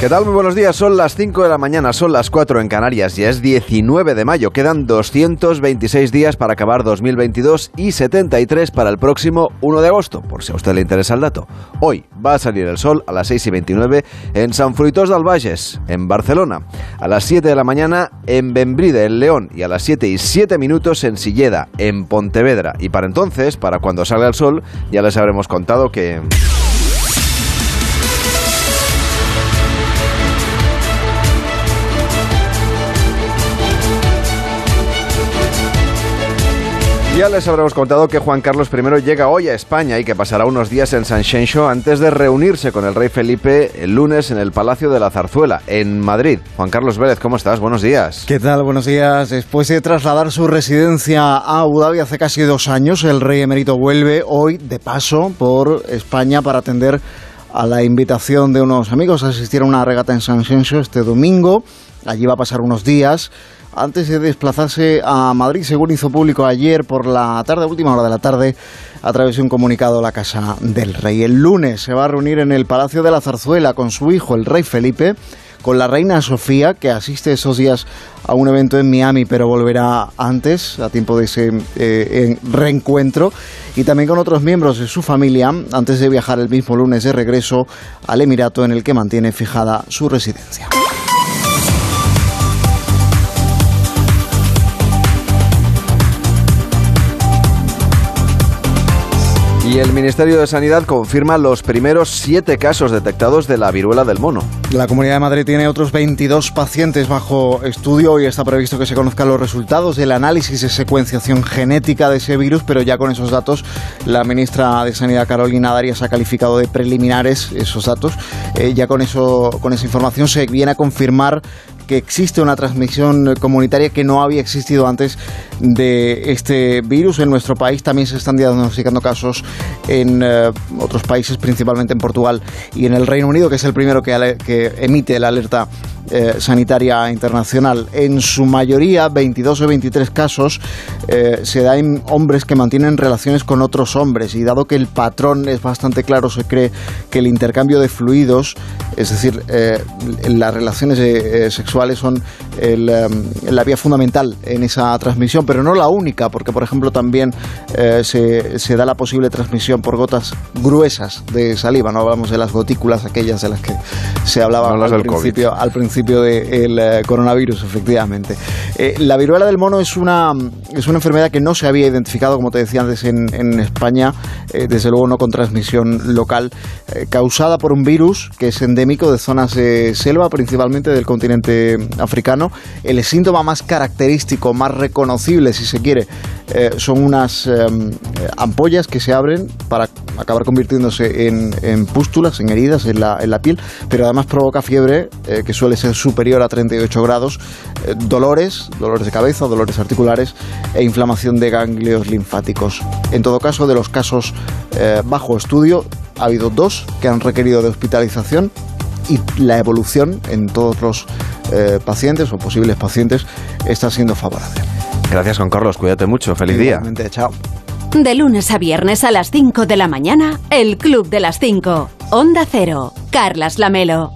¿Qué tal? Muy buenos días. Son las 5 de la mañana, son las 4 en Canarias. Ya es 19 de mayo. Quedan 226 días para acabar 2022 y 73 para el próximo 1 de agosto, por si a usted le interesa el dato. Hoy va a salir el sol a las 6 y 29 en San Fruitos de Albages, en Barcelona. A las 7 de la mañana en Bembride, en León. Y a las 7 y 7 minutos en Silleda, en Pontevedra. Y para entonces, para cuando salga el sol, ya les habremos contado que... Ya les habremos contado que Juan Carlos I llega hoy a España y que pasará unos días en San Xenxo antes de reunirse con el rey Felipe el lunes en el Palacio de la Zarzuela, en Madrid. Juan Carlos Vélez, ¿cómo estás? Buenos días. ¿Qué tal? Buenos días. Después de trasladar su residencia a Abu Dhabi hace casi dos años, el rey emérito vuelve hoy de paso por España para atender a la invitación de unos amigos a asistir a una regata en San Xenxo este domingo. Allí va a pasar unos días antes de desplazarse a Madrid, según hizo público ayer por la tarde, última hora de la tarde, a través de un comunicado la Casa del Rey. El lunes se va a reunir en el Palacio de la Zarzuela con su hijo, el rey Felipe, con la reina Sofía, que asiste esos días a un evento en Miami, pero volverá antes, a tiempo de ese eh, reencuentro, y también con otros miembros de su familia, antes de viajar el mismo lunes de regreso al Emirato en el que mantiene fijada su residencia. Y el Ministerio de Sanidad confirma los primeros siete casos detectados de la viruela del mono. La Comunidad de Madrid tiene otros 22 pacientes bajo estudio y está previsto que se conozcan los resultados del análisis de secuenciación genética de ese virus, pero ya con esos datos la ministra de Sanidad Carolina Darias ha calificado de preliminares esos datos. Eh, ya con eso, con esa información se viene a confirmar que existe una transmisión comunitaria que no había existido antes de este virus. En nuestro país también se están diagnosticando casos en eh, otros países, principalmente en Portugal y en el Reino Unido, que es el primero que, que emite la alerta eh, sanitaria internacional. En su mayoría, 22 o 23 casos, eh, se da en hombres que mantienen relaciones con otros hombres. Y dado que el patrón es bastante claro, se cree que el intercambio de fluidos, es decir, las relaciones sexuales son la vía fundamental en esa transmisión, pero no la única, porque por ejemplo también se, se da la posible transmisión por gotas gruesas de saliva, no hablamos de las gotículas aquellas de las que se hablaba al, principio, al principio del eh, coronavirus, efectivamente. Eh, la viruela del mono es una, es una enfermedad que no se había identificado, como te decía antes, en, en España, eh, desde luego no con transmisión local, causada por un virus que es endémico de zonas de selva, principalmente del continente africano. El síntoma más característico, más reconocible, si se quiere, son unas ampollas que se abren para acabar convirtiéndose en, pústulas, en heridas en la, piel, pero además provoca fiebre eh, que suele ser superior a 38 grados, eh, dolores, dolores de cabeza, dolores articulares e inflamación de ganglios linfáticos. En todo caso, de los casos eh, bajo estudio, ha habido dos que han requerido de hospitalización y la evolución en todos los pacientes o posibles pacientes está siendo favorable. Gracias, Juan Carlos. Cuídate mucho. Feliz día. Chao. De lunes a viernes a las 5 de la mañana, el Club de las 5. Onda Cero. Carlas Lamelo.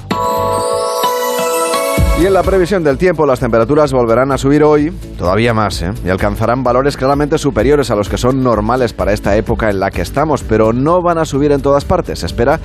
Y en la previsión del tiempo, las temperaturas volverán a subir hoy, todavía más, ¿eh? y alcanzarán valores claramente superiores a los que son normales para esta época en la que estamos, pero no van a subir en todas partes. Se espera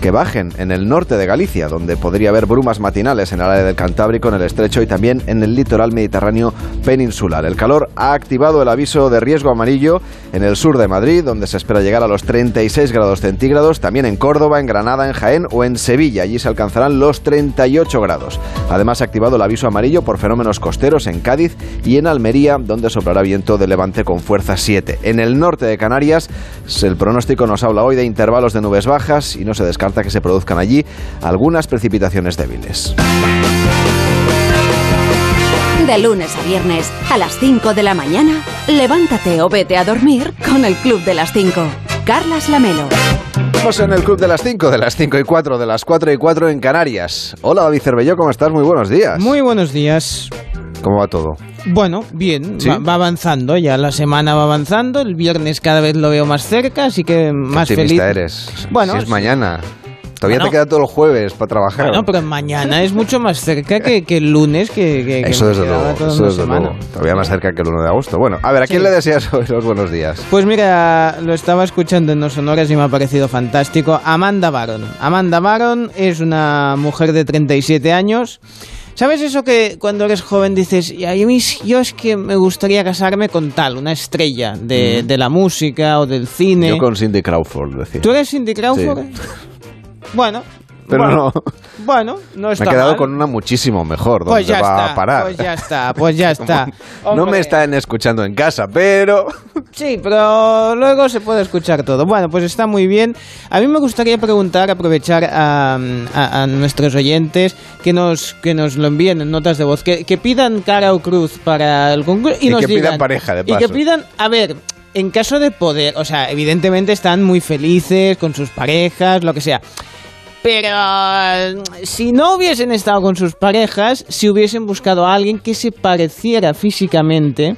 que bajen en el norte de Galicia, donde podría haber brumas matinales en el área del Cantábrico, en el estrecho y también en el litoral mediterráneo peninsular. El calor ha activado el aviso de riesgo amarillo en el sur de Madrid, donde se espera llegar a los 36 grados centígrados, también en Córdoba, en Granada, en Jaén o en Sevilla. Allí se alcanzarán los 38 grados. Además, ha activado el aviso amarillo por fenómenos costeros en Cádiz y en Almería, donde soplará viento de levante con fuerza 7. En el norte de Canarias, el pronóstico nos habla hoy de intervalos de nubes bajas y no se descarta que se produzcan allí algunas precipitaciones débiles. De lunes a viernes, a las 5 de la mañana, levántate o vete a dormir con el Club de las 5. Carlas Lamelo. Estamos en el Club de las 5, de las 5 y 4, de las 4 y 4 en Canarias. Hola David Cervelló, ¿cómo estás? Muy buenos días. Muy buenos días. ¿Cómo va todo? Bueno, bien, ¿Sí? va, va avanzando, ya la semana va avanzando, el viernes cada vez lo veo más cerca, así que más Qué feliz. eres. Bueno, si es sí. mañana. Todavía Bueno. te queda todo el jueves para trabajar. Bueno, pero mañana es mucho más cerca que, que el lunes, que, Eso desde luego, eso desde luego. Todavía más cerca que el 1 de agosto. Bueno, a ver, ¿a quién Sí. le deseas hoy los buenos días? Pues mira, lo estaba escuchando en No Sonoras y me ha parecido fantástico. Amanda Baron. Amanda Baron es una mujer de 37 años. ¿Sabes eso que cuando eres joven dices, "Y a mí, yo es que me gustaría casarme con tal, una estrella de, de la música o del cine? Yo con Cindy Crawford, decía. ¿Tú eres Cindy Crawford? Bueno. Pero bueno, no. Bueno, no Me está he quedado mal. con una muchísimo mejor. ¿Dónde Pues ya va está, a parar? pues ya está, pues ya está. no me Hombre. están escuchando en casa, pero... Sí, pero luego se puede escuchar todo. Bueno, pues está muy bien. A mí me gustaría preguntar, aprovechar a, a- a nuestros oyentes que nos, que nos lo envíen en notas de voz, que, que pidan cara o cruz para el concurso y, Y nos que pidan digan- pareja, de Y que paso. pidan, a ver, en caso de poder, o sea, evidentemente están muy felices con sus parejas, lo que sea. Pero si no hubiesen estado con sus parejas, si hubiesen buscado a alguien que se pareciera físicamente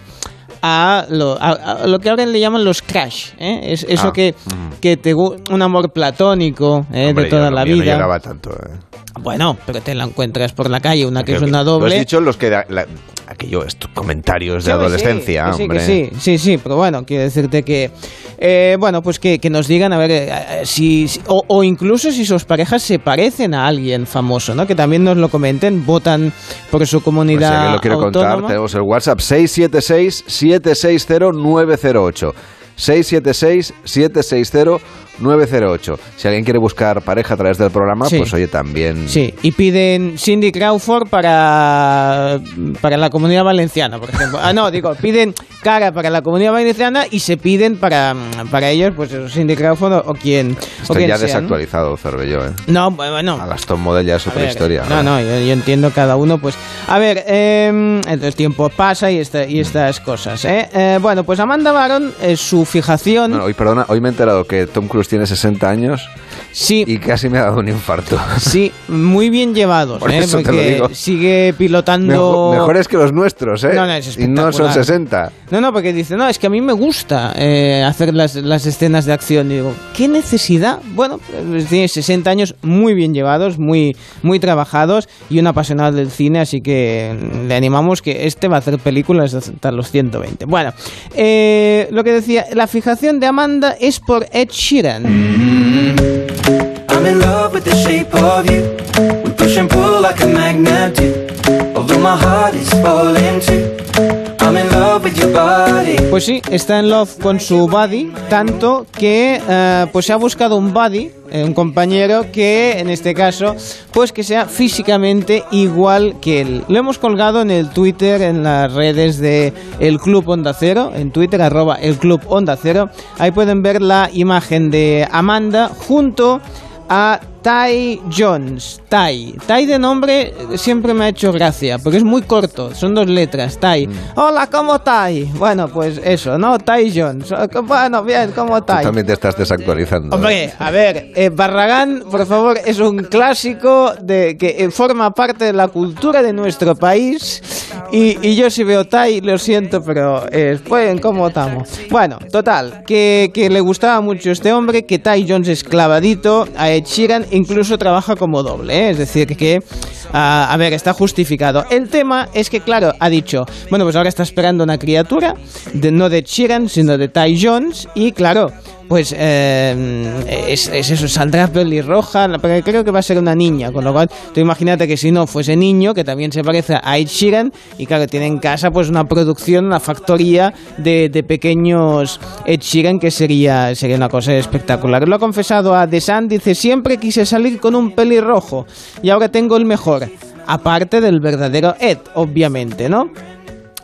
a lo, a- a lo que ahora le llaman los crash, ¿eh? Es, eso Ah, que, que te un amor platónico ¿eh? Hombre, de toda yo- la vida. No llegaba tanto, ¿eh? Bueno, pero te la encuentras por la calle, una que es una Lo has doble. dicho los que... da- la- aquellos estos comentarios de Sí, adolescencia, sí, hombre. sí, sí, sí, pero bueno, quiero decirte que, eh, bueno, pues que, que nos digan, a ver, eh, si, si- o, o incluso si sus parejas se parecen a alguien famoso, ¿no? Que también nos lo comenten, votan por su Pues si comunidad lo quiere contar, tenemos el WhatsApp 676-760-908. 676-760-908. Si alguien quiere buscar pareja a través del programa, Sí. pues oye, también... Sí, y piden Cindy Crawford para, para la comunidad valenciana, por ejemplo. Ah, no, digo, piden cara para la comunidad valenciana y se piden para, para ellos, pues Cindy Crawford o, o quien, o Estoy quien ya sea, ¿no? desactualizado, Cervelló, ¿eh? No, bueno, A las top model ya es otra ver, historia. No, no, yo, yo entiendo cada uno, pues. A ver, eh, el tiempo pasa y, esta- y estas cosas, ¿eh? Eh, Bueno, pues Amanda Baron, eh, su fijación. Bueno, hoy, perdona, hoy me he enterado que Tom Cruise tiene 60 años sí, y casi me ha dado un infarto. sí, muy bien llevados, Por ¿eh? eso te lo Porque digo. sigue pilotando. Mejor- mejores que los nuestros, ¿eh? No, no, es y no son espectacular. 60. No, no, porque dice, no, es que a mí me gusta eh, hacer las, las escenas de acción. Y digo, ¿qué necesidad? Bueno, pues tiene 60 años muy bien llevados, muy, muy trabajados y un apasionado del cine, así que le animamos que este va a hacer películas hasta los 120. Bueno, eh, lo que decía, la fijación de Amanda es por Ed Sheeran. Mm-hmm. I'm in love with the shape of you. Body. Pues sí, está en love con su buddy, tanto que eh, pues se ha buscado un buddy, eh, un compañero que en este caso, pues que sea físicamente igual que él. Lo hemos colgado en el Twitter, en las redes de el Club Onda Cero, en Twitter arroba el Club Onda Cero. Ahí pueden ver la imagen de Amanda junto Ty Jones. Ty. Ty de nombre siempre me ha hecho gracia, porque es muy corto, son dos letras, Ty. Mm. Hola, ¿cómo Ty? Bueno, pues eso, ¿no? Ty Jones. Bueno, bien, ¿cómo Tú Ty? también te estás desactualizando. Hombre, a ver, eh, Barragán, por favor, es un clásico de que forma parte de la cultura de nuestro país. Y, yo si veo Tai, lo siento, pero eh, pues, ¿cómo estamos? Bueno, total, que, que le gustaba mucho este hombre, que Tai Jones es clavadito, a Ed incluso trabaja como doble, ¿eh? es decir, que, a ver, está justificado. El tema es que, claro, ha dicho, bueno, pues ahora está esperando una criatura, de, no de Sheeran, sino de Ty Jones, y claro, pues eh, es, es eso, saldrá pelirroja, pero creo que va a ser una niña, con lo cual tú imagínate que si no fuese niño, que también se parece a Ed Sheeran, y claro, tiene en casa pues una producción, una factoría de, de pequeños Ed Sheeran que sería, sería una cosa espectacular. Lo ha confesado a The Sun, dice, siempre quise salir con un pelirrojo, y ahora tengo el mejor, aparte del verdadero Ed, obviamente, ¿no?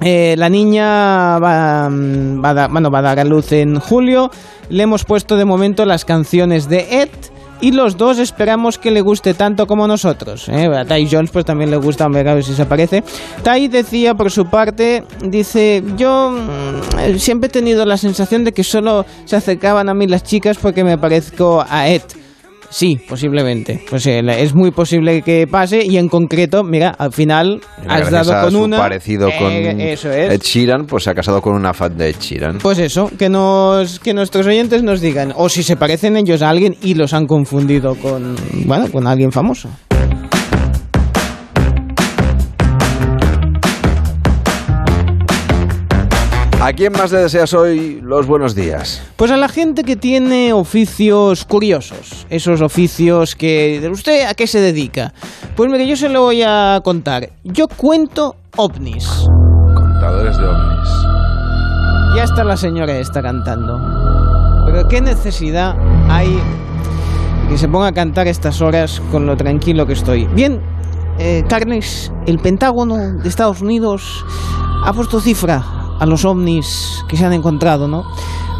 Eh, la niña va, mm, a bueno, va a dar a luz en julio. Le hemos puesto de momento las canciones de Ed. Y los dos esperamos que le guste tanto como nosotros. ¿eh? A Ty Jones pues también le gusta, hombre, a ver si se parece. Ty decía por su parte, dice, yo mm, siempre he tenido la sensación de que solo se acercaban a mí las chicas porque me parezco a Ed. Sí, posiblemente. Pues eh, es muy posible que pase y en concreto, mira, al final has dado con una. parecido con Eh, eso es. Ed Sheeran, pues se ha casado con una fan de Ed Sheeran. Pues eso, que nos que nuestros oyentes nos digan o si se parecen ellos a alguien y los han confundido con bueno, con alguien famoso. ¿A quién más le deseas hoy los buenos días? Pues a la gente que tiene oficios curiosos, esos oficios que usted a qué se dedica. Pues mire, yo se lo voy a contar. Yo cuento ovnis. Contadores de ovnis. Ya está la señora está cantando. Pero qué necesidad hay de que se ponga a cantar estas horas con lo tranquilo que estoy. Bien, eh, Carnes, el Pentágono de Estados Unidos ha puesto cifra a los ovnis que se han encontrado, ¿no?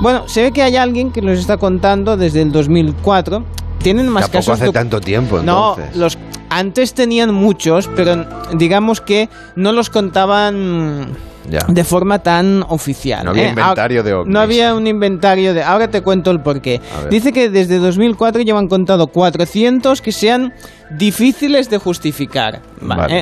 Bueno, se ve que hay alguien que los está contando desde el 2004. Tienen más Tampoco casos hace tanto tiempo, no, entonces. los antes tenían muchos, pero digamos que no los contaban Ya. de forma tan oficial. No había ¿eh? inventario Ahora- de ovnis. No había un inventario de... Ahora te cuento el porqué. Dice que desde 2004 llevan contado 400 que sean difíciles de justificar.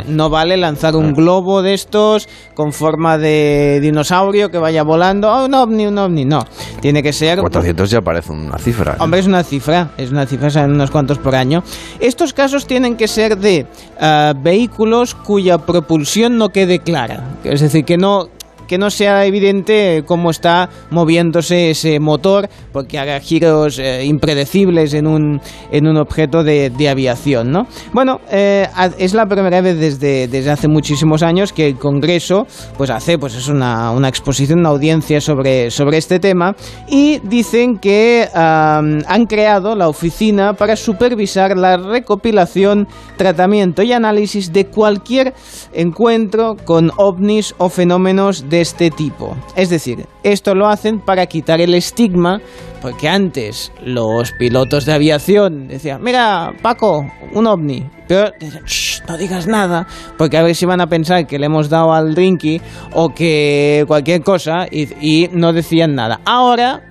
No vale lanzar un globo de estos con forma de dinosaurio que vaya volando. Oh, un ovni, un ovni. No. Tiene que ser... 400 ya parece una cifra. ¿eh? Hombre, es una cifra, es una cifra, son unos cuantos por año. Estos casos tienen que ser de ah, vehículos cuya propulsión no quede clara, es decir, que no que no sea evidente cómo está moviéndose ese motor, porque haga giros eh, impredecibles en un, en un objeto de, aviación, ¿no? Bueno, eh, es la primera vez desde, desde hace muchísimos años que el Congreso pues hace pues es una, una exposición, una audiencia sobre, sobre este tema y dicen que han creado la oficina para supervisar la recopilación, tratamiento y análisis de cualquier encuentro con ovnis o fenómenos de este tipo. Es decir, esto lo hacen para quitar el estigma, porque antes los pilotos de aviación decían, mira, Paco, un ovni. Pero dicen, "Shh, no digas nada, porque a ver si van a pensar que le hemos dado al drinky o que cualquier cosa y, y no decían nada. Ahora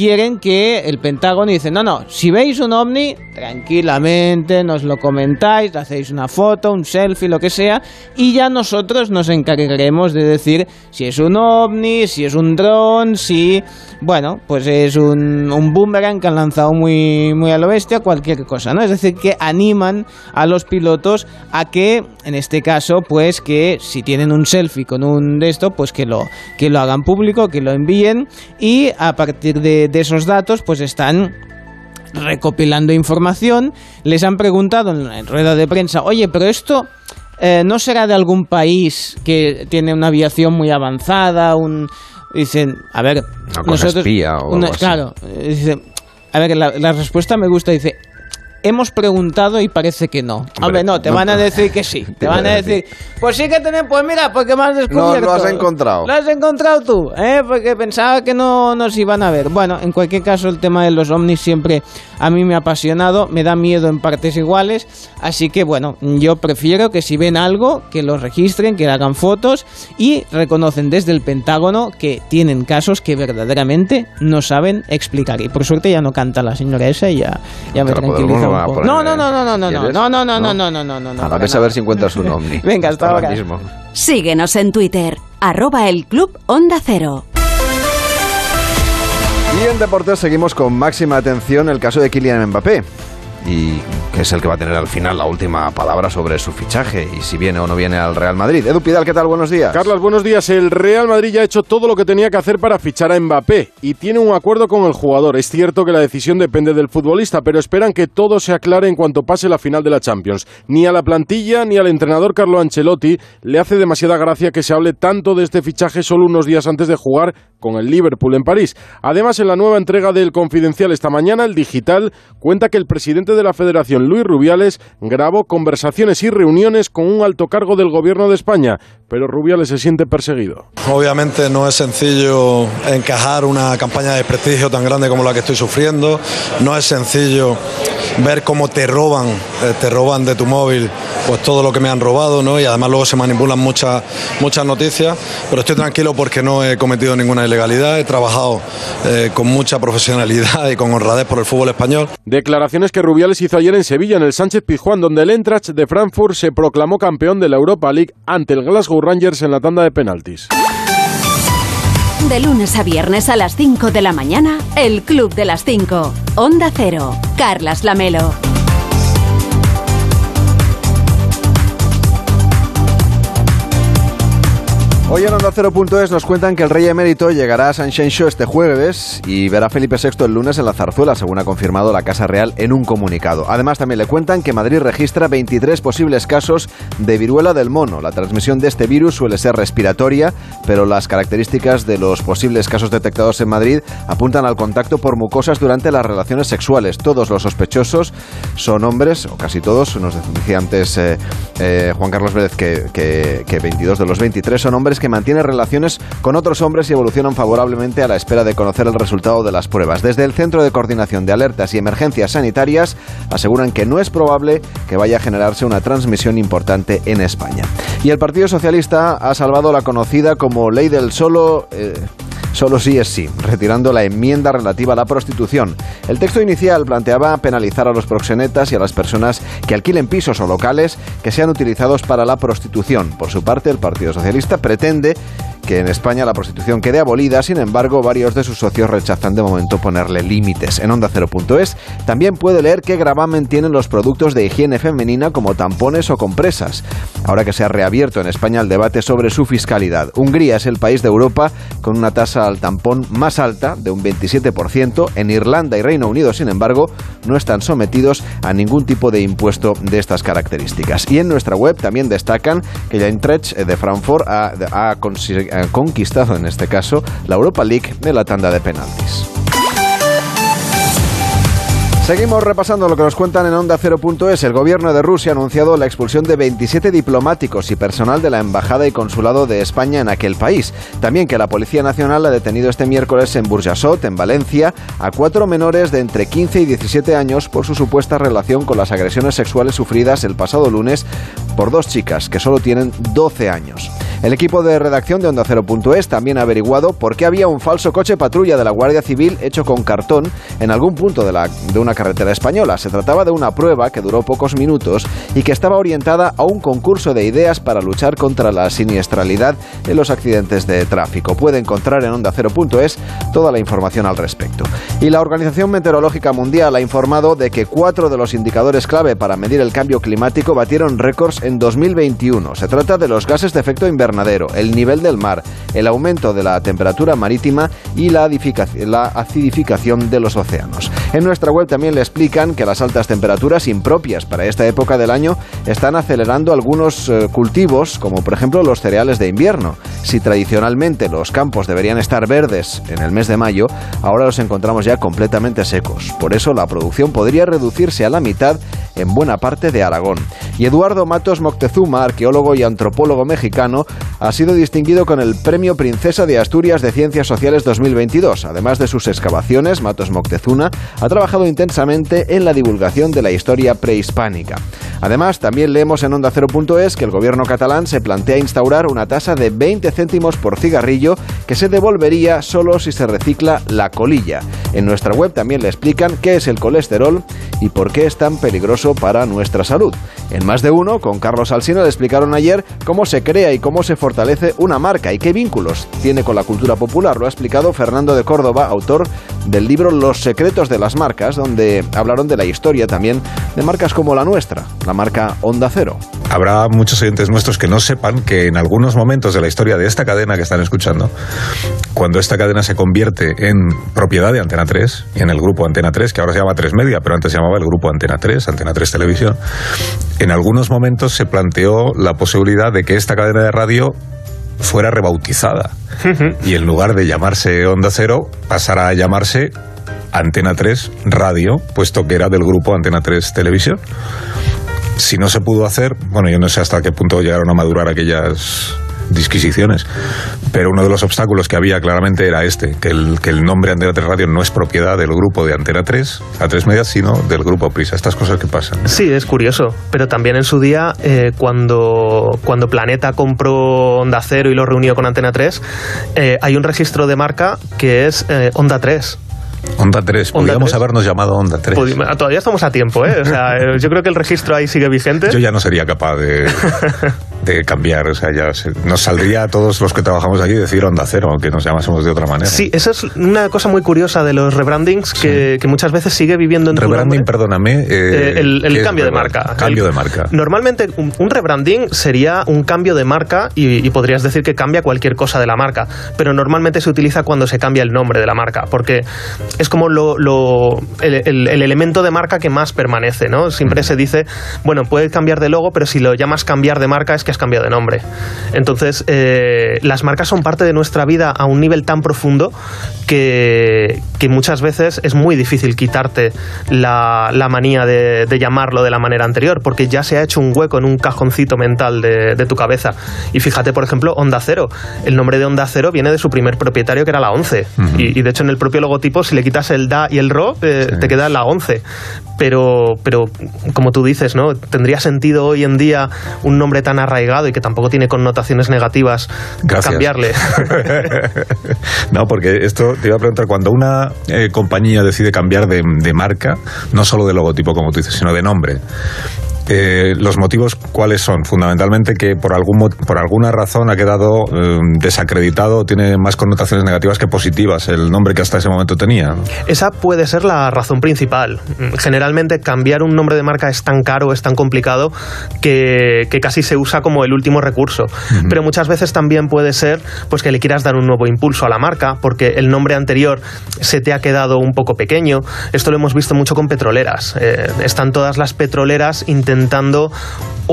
quieren que el Pentágono dice, no, no, si veis un ovni, tranquilamente nos lo comentáis, hacéis una foto, un selfie, lo que sea, y ya nosotros nos encargaremos de decir si es un ovni, si es un dron, si, bueno, pues es un, un boomerang que han lanzado muy, muy a lo bestia, cualquier cosa, ¿no? Es decir, que animan a los pilotos a que, en este caso, pues que si tienen un selfie con un de esto, pues que lo, que lo hagan público, que lo envíen, y a partir de, de esos datos, pues están recopilando información. Les han preguntado en rueda de prensa, oye, pero esto eh, no será de algún país que tiene una aviación muy avanzada, un dicen, a ver, Una cosa espía o algo así. claro, eh, dice, a ver, la, la respuesta me gusta, dice. Hemos preguntado y parece que no. Hombre, no, te no, van a no. decir que sí. Te Te van a decir, pues sí que tenemos, pues mira, porque me has descubierto. lo has encontrado. Lo has encontrado tú, ¿eh? Porque pensaba que no nos iban a ver. Bueno, en cualquier caso, el tema de los ovnis siempre a mí me ha apasionado, me da miedo en partes iguales, así que bueno, yo prefiero que si ven algo, que lo registren, que hagan fotos y reconocen desde el Pentágono que tienen casos que verdaderamente no saben explicar. Y por suerte ya no canta la señora esa y ya, ya me tranquiliza un a poner, No, no, no, no, no, no, no, no, no, no, no, ¿No? no, no, no, no. A la para vez a ver si encuentras un ovni. Venga, hasta ahora. mismo. Síguenos en Twitter, arroba el Club Onda Cero. Y en deportes seguimos con máxima atención el caso de Kylian Mbappé. Y que es el que va a tener al final la última palabra sobre su fichaje y si viene o no viene al Real Madrid. Edu Pidal, ¿qué tal? Buenos días. Carlos, buenos días. El Real Madrid ya ha hecho todo lo que tenía que hacer para fichar a Mbappé y tiene un acuerdo con el jugador. Es cierto que la decisión depende del futbolista, pero esperan que todo se aclare en cuanto pase la final de la Champions. Ni a la plantilla ni al entrenador Carlo Ancelotti le hace demasiada gracia que se hable tanto de este fichaje solo unos días antes de jugar con el Liverpool en París. Además, en la nueva entrega del Confidencial esta mañana, el digital cuenta que el presidente de la Federación, Luis Rubiales, grabó conversaciones y reuniones con un alto cargo del gobierno de España, pero Rubiales se siente perseguido. Obviamente no es sencillo encajar una campaña de prestigio tan grande como la que estoy sufriendo. No es sencillo ver cómo te roban, eh, te roban de tu móvil pues todo lo que me han robado, ¿no? Y además luego se manipulan muchas muchas noticias. Pero estoy tranquilo porque no he cometido ninguna ilegalidad. He trabajado eh, con mucha profesionalidad y con honradez por el fútbol español. Declaraciones que Rubiales Rubiales hizo ayer en Sevilla, en el Sánchez Pizjuán, donde el Eintracht de Frankfurt se proclamó campeón de la Europa League ante el Glasgow Rangers en la tanda de penaltis. De lunes a viernes a las 5 de la mañana, el Club de las 5. Onda Cero. Carlas Lamelo. Hoy en Onda 0.es nos cuentan que el rey emérito llegará a San Show este jueves y verá a Felipe VI el lunes en la zarzuela, según ha confirmado la Casa Real en un comunicado. Además, también le cuentan que Madrid registra 23 posibles casos de viruela del mono. La transmisión de este virus suele ser respiratoria, pero las características de los posibles casos detectados en Madrid apuntan al contacto por mucosas durante las relaciones sexuales. Todos los sospechosos son hombres, o casi todos, nos decía antes eh, eh, Juan Carlos Vélez que, que, que 22 de los 23 son hombres que mantienen relaciones con otros hombres y evolucionan favorablemente a la espera de conocer el resultado de las pruebas. Desde el Centro de Coordinación de Alertas y Emergencias Sanitarias aseguran que no es probable que vaya a generarse una transmisión importante en España. Y el Partido Socialista ha salvado la conocida como ley del solo... Eh, solo sí es sí, retirando la enmienda relativa a la prostitución. El texto inicial planteaba penalizar a los proxenetas y a las personas que alquilen pisos o locales que sean utilizados para la prostitución. Por su parte, el Partido Socialista pretende que en España la prostitución quede abolida, sin embargo, varios de sus socios rechazan de momento ponerle límites. En Onda 0.es también puede leer qué gravamen tienen los productos de higiene femenina como tampones o compresas. Ahora que se ha reabierto en España el debate sobre su fiscalidad. Hungría es el país de Europa con una tasa al tampón más alta, de un 27%. En Irlanda y Reino Unido, sin embargo, no están sometidos a ningún tipo de impuesto de estas características. Y en nuestra web también destacan que la Eintracht de Frankfurt ha, ha conseguido conquistado en este caso la Europa League de la tanda de penaltis. Seguimos repasando lo que nos cuentan en Onda 0.es. El gobierno de Rusia ha anunciado la expulsión de 27 diplomáticos y personal de la Embajada y Consulado de España en aquel país. También que la Policía Nacional ha detenido este miércoles en Burjasot, en Valencia, a cuatro menores de entre 15 y 17 años por su supuesta relación con las agresiones sexuales sufridas el pasado lunes por dos chicas que solo tienen 12 años. El equipo de redacción de Onda 0.es también ha averiguado por qué había un falso coche patrulla de la Guardia Civil hecho con cartón en algún punto de, la, de una carretera española. Se trataba de una prueba que duró pocos minutos y que estaba orientada a un concurso de ideas para luchar contra la siniestralidad en los accidentes de tráfico. Puede encontrar en onda 0.es toda la información al respecto. Y la Organización Meteorológica Mundial ha informado de que cuatro de los indicadores clave para medir el cambio climático batieron récords en 2021. Se trata de los gases de efecto invernadero, el nivel del mar, el aumento de la temperatura marítima y la, la acidificación de los océanos. En nuestra web también le explican que las altas temperaturas impropias para esta época del año están acelerando algunos eh, cultivos, como por ejemplo los cereales de invierno. Si tradicionalmente los campos deberían estar verdes en el mes de mayo, ahora los encontramos ya completamente secos. Por eso la producción podría reducirse a la mitad en buena parte de Aragón. Y Eduardo Matos Moctezuma, arqueólogo y antropólogo mexicano, ha sido distinguido con el Premio Princesa de Asturias de Ciencias Sociales 2022. Además de sus excavaciones, Matos Moctezuma ha trabajado intensamente en la divulgación de la historia prehispánica. Además, también leemos en Onda 0.es que el gobierno catalán se plantea instaurar una tasa de 20 céntimos por cigarrillo que se devolvería solo si se recicla la colilla. En nuestra web también le explican qué es el colesterol y por qué es tan peligroso para nuestra salud. En más de uno, con Carlos Alsina le explicaron ayer cómo se crea y cómo se fortalece una marca y qué vínculos tiene con la cultura popular. Lo ha explicado Fernando de Córdoba, autor del libro Los secretos de las marcas, donde hablaron de la historia también de marcas como la nuestra, la marca Onda Cero. Habrá muchos oyentes nuestros que no sepan que en algunos momentos de la historia de esta cadena que están escuchando, cuando esta cadena se convierte en propiedad de Antena 3 y en el grupo Antena 3, que ahora se llama 3 Media, pero antes se llamaba el grupo Antena 3, Antena 3 Televisión, en algunos momentos se planteó la posibilidad de que esta cadena de radio fuera rebautizada y en lugar de llamarse Onda Cero pasara a llamarse Antena 3 Radio, puesto que era del grupo Antena 3 Televisión. Si no se pudo hacer, bueno, yo no sé hasta qué punto llegaron a madurar aquellas disquisiciones. Pero uno de los obstáculos que había claramente era este, que el, nombre Antena 3 Radio no es propiedad del grupo de Antena 3, a 3 Medias, sino del grupo Prisa. Estas cosas que pasan. Sí, es curioso. Pero también en su día, eh, cuando, cuando Planeta compró Onda Cero y lo reunió con Antena 3, eh, hay un registro de marca que es eh, Onda 3. Onda 3, Onda podríamos 3. habernos llamado Onda 3. Pudi- ah, Todavía estamos a tiempo, ¿eh? O sea, yo creo que el registro ahí sigue vigente. Yo ya no sería capaz de, de cambiar, o sea, ya se- nos saldría a todos los que trabajamos aquí decir Onda Cero, aunque nos llamásemos de otra manera. Sí, esa es una cosa muy curiosa de los rebrandings que, que muchas veces sigue viviendo en tu Rebranding, nombre. perdóname. eh, Eh, el el ¿qué es cambio de marca. Cambio El- de marca. Normalmente un, un rebranding sería un cambio de marca y, y podrías decir que cambia cualquier cosa de la marca, pero normalmente se utiliza cuando se cambia el nombre de la marca, porque es como lo, lo- el, el- el elemento de marca que más permanece, ¿no? Siempre se dice, bueno, puedes cambiar de logo, pero si lo llamas cambiar de marca es que has cambiado de nombre. Entonces, eh, las marcas son parte de nuestra vida a un nivel tan profundo que, que muchas veces es muy difícil quitarte la, la manía de, de llamarlo de la manera anterior, porque ya se ha hecho un hueco en un cajoncito mental de, de tu cabeza. Y fíjate, por ejemplo, Onda Cero. El nombre de Onda Cero viene de su primer propietario, que era la 11. y, y de hecho, en el propio logotipo, si le quitas el da y el ro, eh, te queda la 11. Pero, pero, como tú dices, ¿no? ¿Tendría sentido hoy en día un nombre tan arraigado y que tampoco tiene connotaciones negativas Gracias. cambiarle? no, porque esto te iba a preguntar, cuando una eh, compañía decide cambiar de, de marca, no solo de logotipo, como tú dices, sino de nombre, eh, los motivos cuáles son? Fundamentalmente que por, algún, por alguna razón ha quedado eh, desacreditado, tiene más connotaciones negativas que positivas el nombre que hasta ese momento tenía. Esa puede ser la razón principal. Generalmente cambiar un nombre de marca es tan caro, es tan complicado, que, que casi se usa como el último recurso. Pero muchas veces también puede ser pues, que le quieras dar un nuevo impulso a la marca, porque el nombre anterior se te ha quedado un poco pequeño. Esto lo hemos visto mucho con petroleras. Eh, están todas las petroleras intentando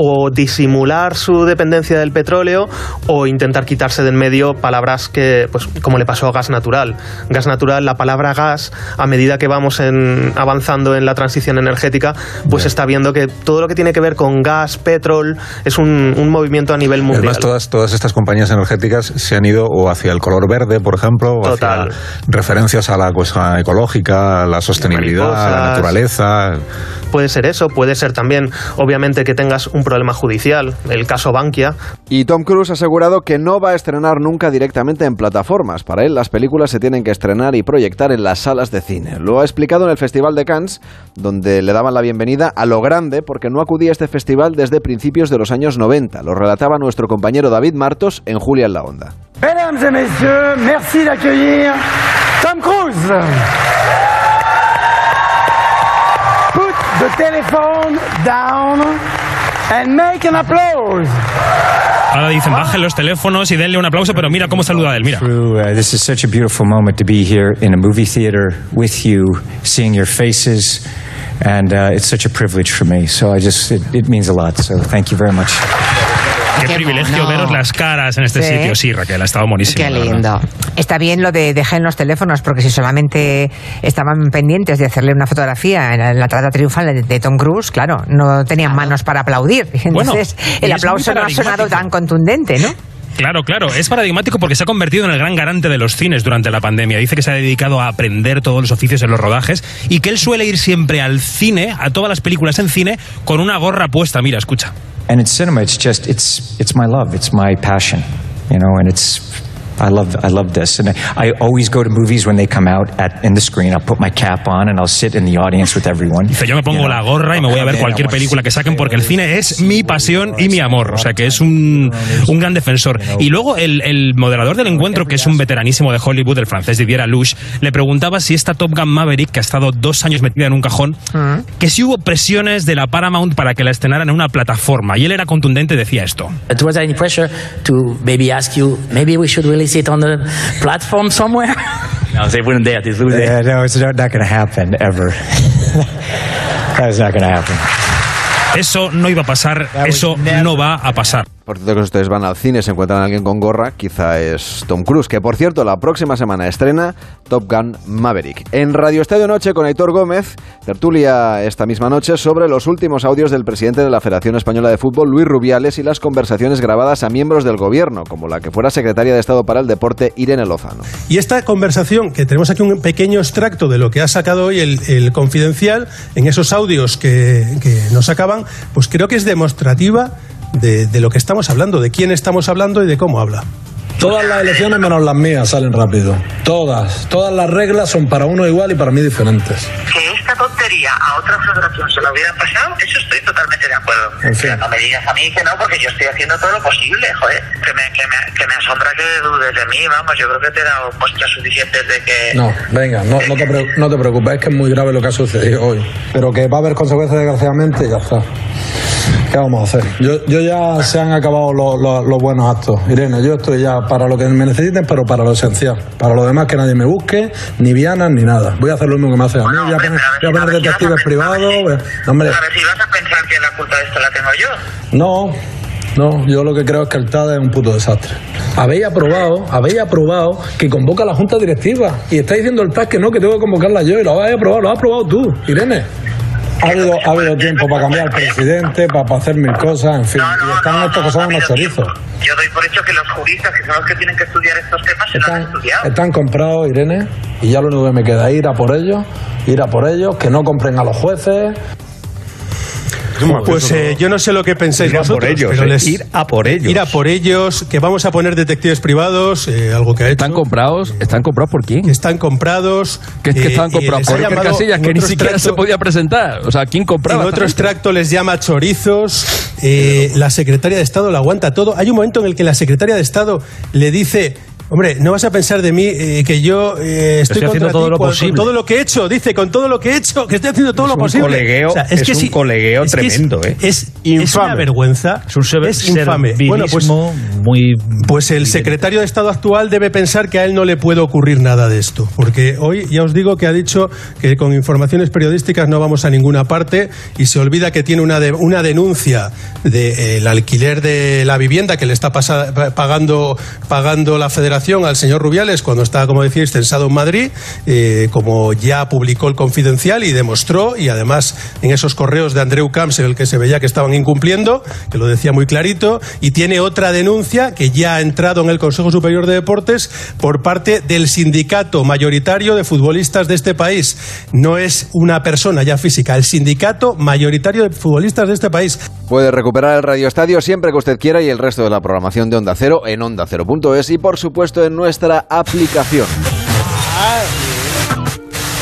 o disimular su dependencia del petróleo o intentar quitarse de en medio palabras que, pues como le pasó a gas natural. Gas natural, la palabra gas, a medida que vamos en- avanzando en la transición energética, pues está viendo que todo lo que tiene que ver con gas, petrol, es un, un movimiento a nivel mundial. Además, todas, todas estas compañías energéticas se han ido o hacia el color verde, por ejemplo, o Total. hacia referencias a la cosa ecológica, a la sostenibilidad, a la naturaleza. Puede ser eso, puede ser también, obviamente, que tengas un problema judicial, el caso Bankia, Y Tom Cruise ha asegurado que no va a estrenar nunca directamente en plataformas. Para él, las películas se tienen que estrenar y proyectar en las salas de cine. Lo ha explicado en el Festival de Cannes, donde le daban la bienvenida a lo grande, porque no acudía a este festival desde principios de los años 90. Lo relataba nuestro compañero David Martos en Julia en la Onda. Mesdames et messieurs, merci d'accueillir Tom Cruise. The telephone down and make an applause. Ahora dicen, bajen los teléfonos y denle un aplauso, pero mira cómo saluda a él, mira. True. Uh, this is such a beautiful moment to be here in a movie theater with you, seeing your faces, and uh, it's such a privilege for me. So I just, it, it means a lot. So thank you very much. Qué, Qué privilegio mono. veros las caras en este Sí. sitio. Sí, Raquel, ha estado monísimo. Qué lindo. Está bien lo de dejar en los teléfonos, porque si solamente estaban pendientes de hacerle una fotografía en la, en la trata triunfal de, de Tom Cruise, claro, no tenían manos para aplaudir. Entonces, el aplauso no ha sonado tan contundente, ¿no? Claro, claro. Es paradigmático porque se ha convertido en el gran garante de los cines durante la pandemia. Dice que se ha dedicado a aprender todos los oficios en los rodajes y que él suele ir siempre al cine, a todas las películas en cine, con una gorra puesta. Mira, escucha. And in cinema, it's just, it's, it's my love, it's my passion, you know, and it's, I love, I love this. And I, I always go to movies when they come out at, in the screen. I'll put my cap on and I'll sit in the audience with everyone. Dice, yo me pongo la gorra y me voy a ver cualquier película que saquen porque el cine es mi pasión y mi amor. O sea que es un, un gran defensor. Y luego el, el moderador del encuentro, que es un veteranísimo de Hollywood, el francés Didier Alouche, le preguntaba si esta Top Gun Maverick, que ha estado dos años metida en un cajón, que si hubo presiones de la Paramount para que la estrenaran en una plataforma. Y él era contundente y decía esto. But was there any pressure to maybe ask you, maybe we should release it on the platform somewhere? no, they wouldn't dare. They wouldn't Yeah, dare. no, it's not, not going to happen ever. That's not going to happen. Eso no iba a pasar, eso no va a pasar. Por cierto, que ustedes van al cine se encuentran a alguien con gorra, quizá es Tom Cruise, que por cierto, la próxima semana estrena Top Gun Maverick. En Radio Estadio Noche con Aitor Gómez, tertulia esta misma noche sobre los últimos audios del presidente de la Federación Española de Fútbol, Luis Rubiales, y las conversaciones grabadas a miembros del gobierno, como la que fuera secretaria de Estado para el Deporte, Irene Lozano. Y esta conversación, que tenemos aquí un pequeño extracto de lo que ha sacado hoy el, confidencial, en esos audios que, que nos sacaban, pues creo que es demostrativa de, de lo que estamos hablando, de quién estamos hablando y de cómo habla. Todas las elecciones menos las mías salen rápido. Todas. Todas las reglas son para uno igual y para mí diferentes. Que esta tontería a otra federación se la hubiera pasado, eso estoy totalmente de acuerdo. En fin. Pero no me digas a mí que no, porque yo estoy haciendo todo lo posible, joder. Que me, que me, que me asombra que dudes de mí, vamos, yo creo que te he dado muestras suficientes de que... No, venga, no, no, te, pre- no te preocupes, es que es muy grave lo que ha sucedido hoy. Pero que va a haber consecuencias, desgraciadamente, y ya está. ¿Qué vamos a hacer? Yo, yo ya se han acabado los, los- los buenos actos. Irene, yo estoy ya para lo que me necesiten, pero para lo esencial. Para lo demás, que nadie me busque, ni vianas, ni nada. Voy a hacer lo mismo que me hace a mí. Voy a poner, voy a poner detectives privados. A ver si vas a pensar que la culpa de esto la tengo yo. no, no, yo lo que creo es que el TAD es un puto desastre. Habéis aprobado, habéis aprobado que convoca a la Junta Directiva y está diciendo el TAD que no, que tengo que convocarla yo y lo habéis aprobado, lo has aprobado tú, Irene. Ha habido, ha habido tiempo para cambiar al presidente, para, para hacer mil cosas, en fin. y están estos que son unos chorizos. Yo doy por hecho que los juristas, que son los que tienen que estudiar estos temas, se lo han estudiado. Están comprados, Irene, y ya lo único que me queda es ir a por ellos, ir a por ellos, que no compren a los jueces. Pues eh, yo no sé lo que pensáis Ir a por vosotros, ellos, pero eh, les- ir a por ellos. Ir a por ellos, que vamos a poner detectives privados, eh, algo que ha hecho. ¿Están comprados? ¿Están comprados por quién? Que están comprados. Que, que eh, estaban y comprados por Iker Casillas, en que ni otro siquiera se extracto- podía presentar. O sea, ¿quién compraba? En otro extracto les llama chorizos. eh, la secretaria de Estado lo aguanta todo. Hay un momento en el que la secretaria de Estado le dice. Hombre, no vas a pensar de mí eh, que yo eh, estoy, Estoy haciendo contra todo ti lo con- con posible. todo lo que he hecho. Dice, con todo lo que he hecho, que estoy haciendo todo Es lo posible. colegueo- es un colegueo que tremendo, ¿eh? Es, es una vergüenza. Es un ser- es infame. Bueno, pues, muy... pues el secretario de Estado actual debe pensar que a él no le puede ocurrir nada de esto. Porque hoy ya os digo que ha dicho que con informaciones periodísticas no vamos a ninguna parte y se olvida que tiene una, de- una denuncia del alquiler de la vivienda que le está pasa- pa- pagando, pagando la federación al señor Rubiales cuando está, como decíais, censado en Madrid, eh, como ya publicó el Confidencial y demostró, y además en esos correos de Andreu Camps en el que se veía que estaban incumpliendo, que lo decía muy clarito, y tiene otra denuncia que ya ha entrado en el Consejo Superior de Deportes por parte del sindicato mayoritario de futbolistas de este país. No es una persona ya física, el sindicato mayoritario de futbolistas de este país. Puede recuperar el Radio Estadio siempre que usted quiera y el resto de la programación de Onda Cero en ondacero.es y por supuesto en nuestra aplicación.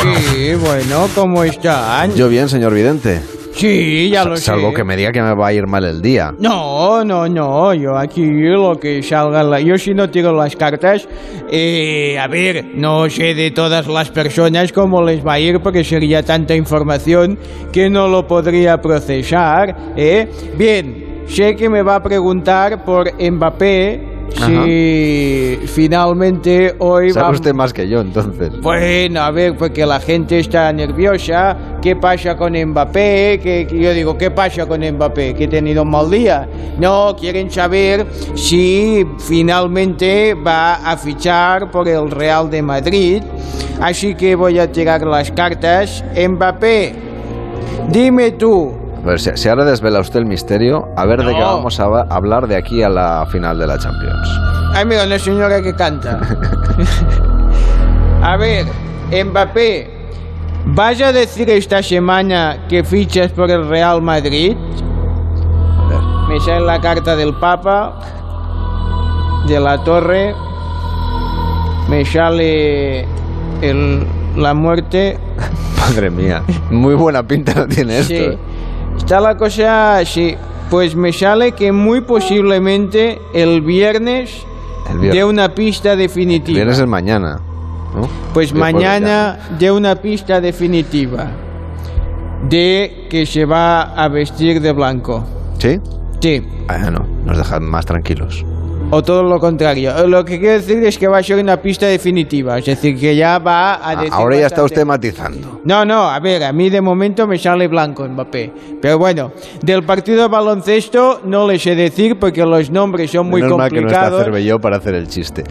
Sí, bueno, ¿cómo están? Yo bien, señor Vidente. Sí, ya lo sé. Salvo que me diga que me va a ir mal el día. No, no, no, yo aquí lo que salga, la- yo si no tiro las cartas, eh, a ver, no sé de todas las personas cómo les va a ir porque sería tanta información que no lo podría procesar, ¿eh? Bien, sé que me va a preguntar por Mbappé si finalmente hoy Sabe va... usted más que yo, entonces. Bueno, a ver, porque la gente está nerviosa. ¿Qué pasa con Mbappé? Que, que yo digo, ¿qué pasa con Mbappé? ¿Que he tenido un mal día? No, quieren saber si finalmente va a fichar por el Real de Madrid. Así que voy a tirar las cartas. Mbappé, dime tú, A ver, si, si ahora desvela usted el misterio, a ver de qué vamos a hablar de aquí a la final de la Champions. Ay, mira, una señora que canta. a ver, Mbappé, ¿vas a decir esta semana que fichas por el Real Madrid? Me sale la carta del Papa, de la Torre, me sale el, la muerte. Madre mía, muy buena pinta tiene esto. Sí. ¿eh? Está la cosa así. Pues me sale que muy posiblemente el viernes, El viernes. de una pista definitiva. Viernes es mañana. ¿no? Pues Después mañana de una pista definitiva de que se va a vestir de blanco. ¿Sí? Sí. Bueno, nos dejan más tranquilos. O todo lo contrario. Eh, Lo que quiero decir es que va a ser una pista definitiva. Es decir, que ya va a decir. Ah, Ahora ya está usted matizando. No, no, a ver, a mí de momento me sale blanco Mbappé. Pero bueno, del partido de baloncesto no le sé decir porque los nombres son muy Menos mal que no está complicados. Cervelló para hacer el chiste.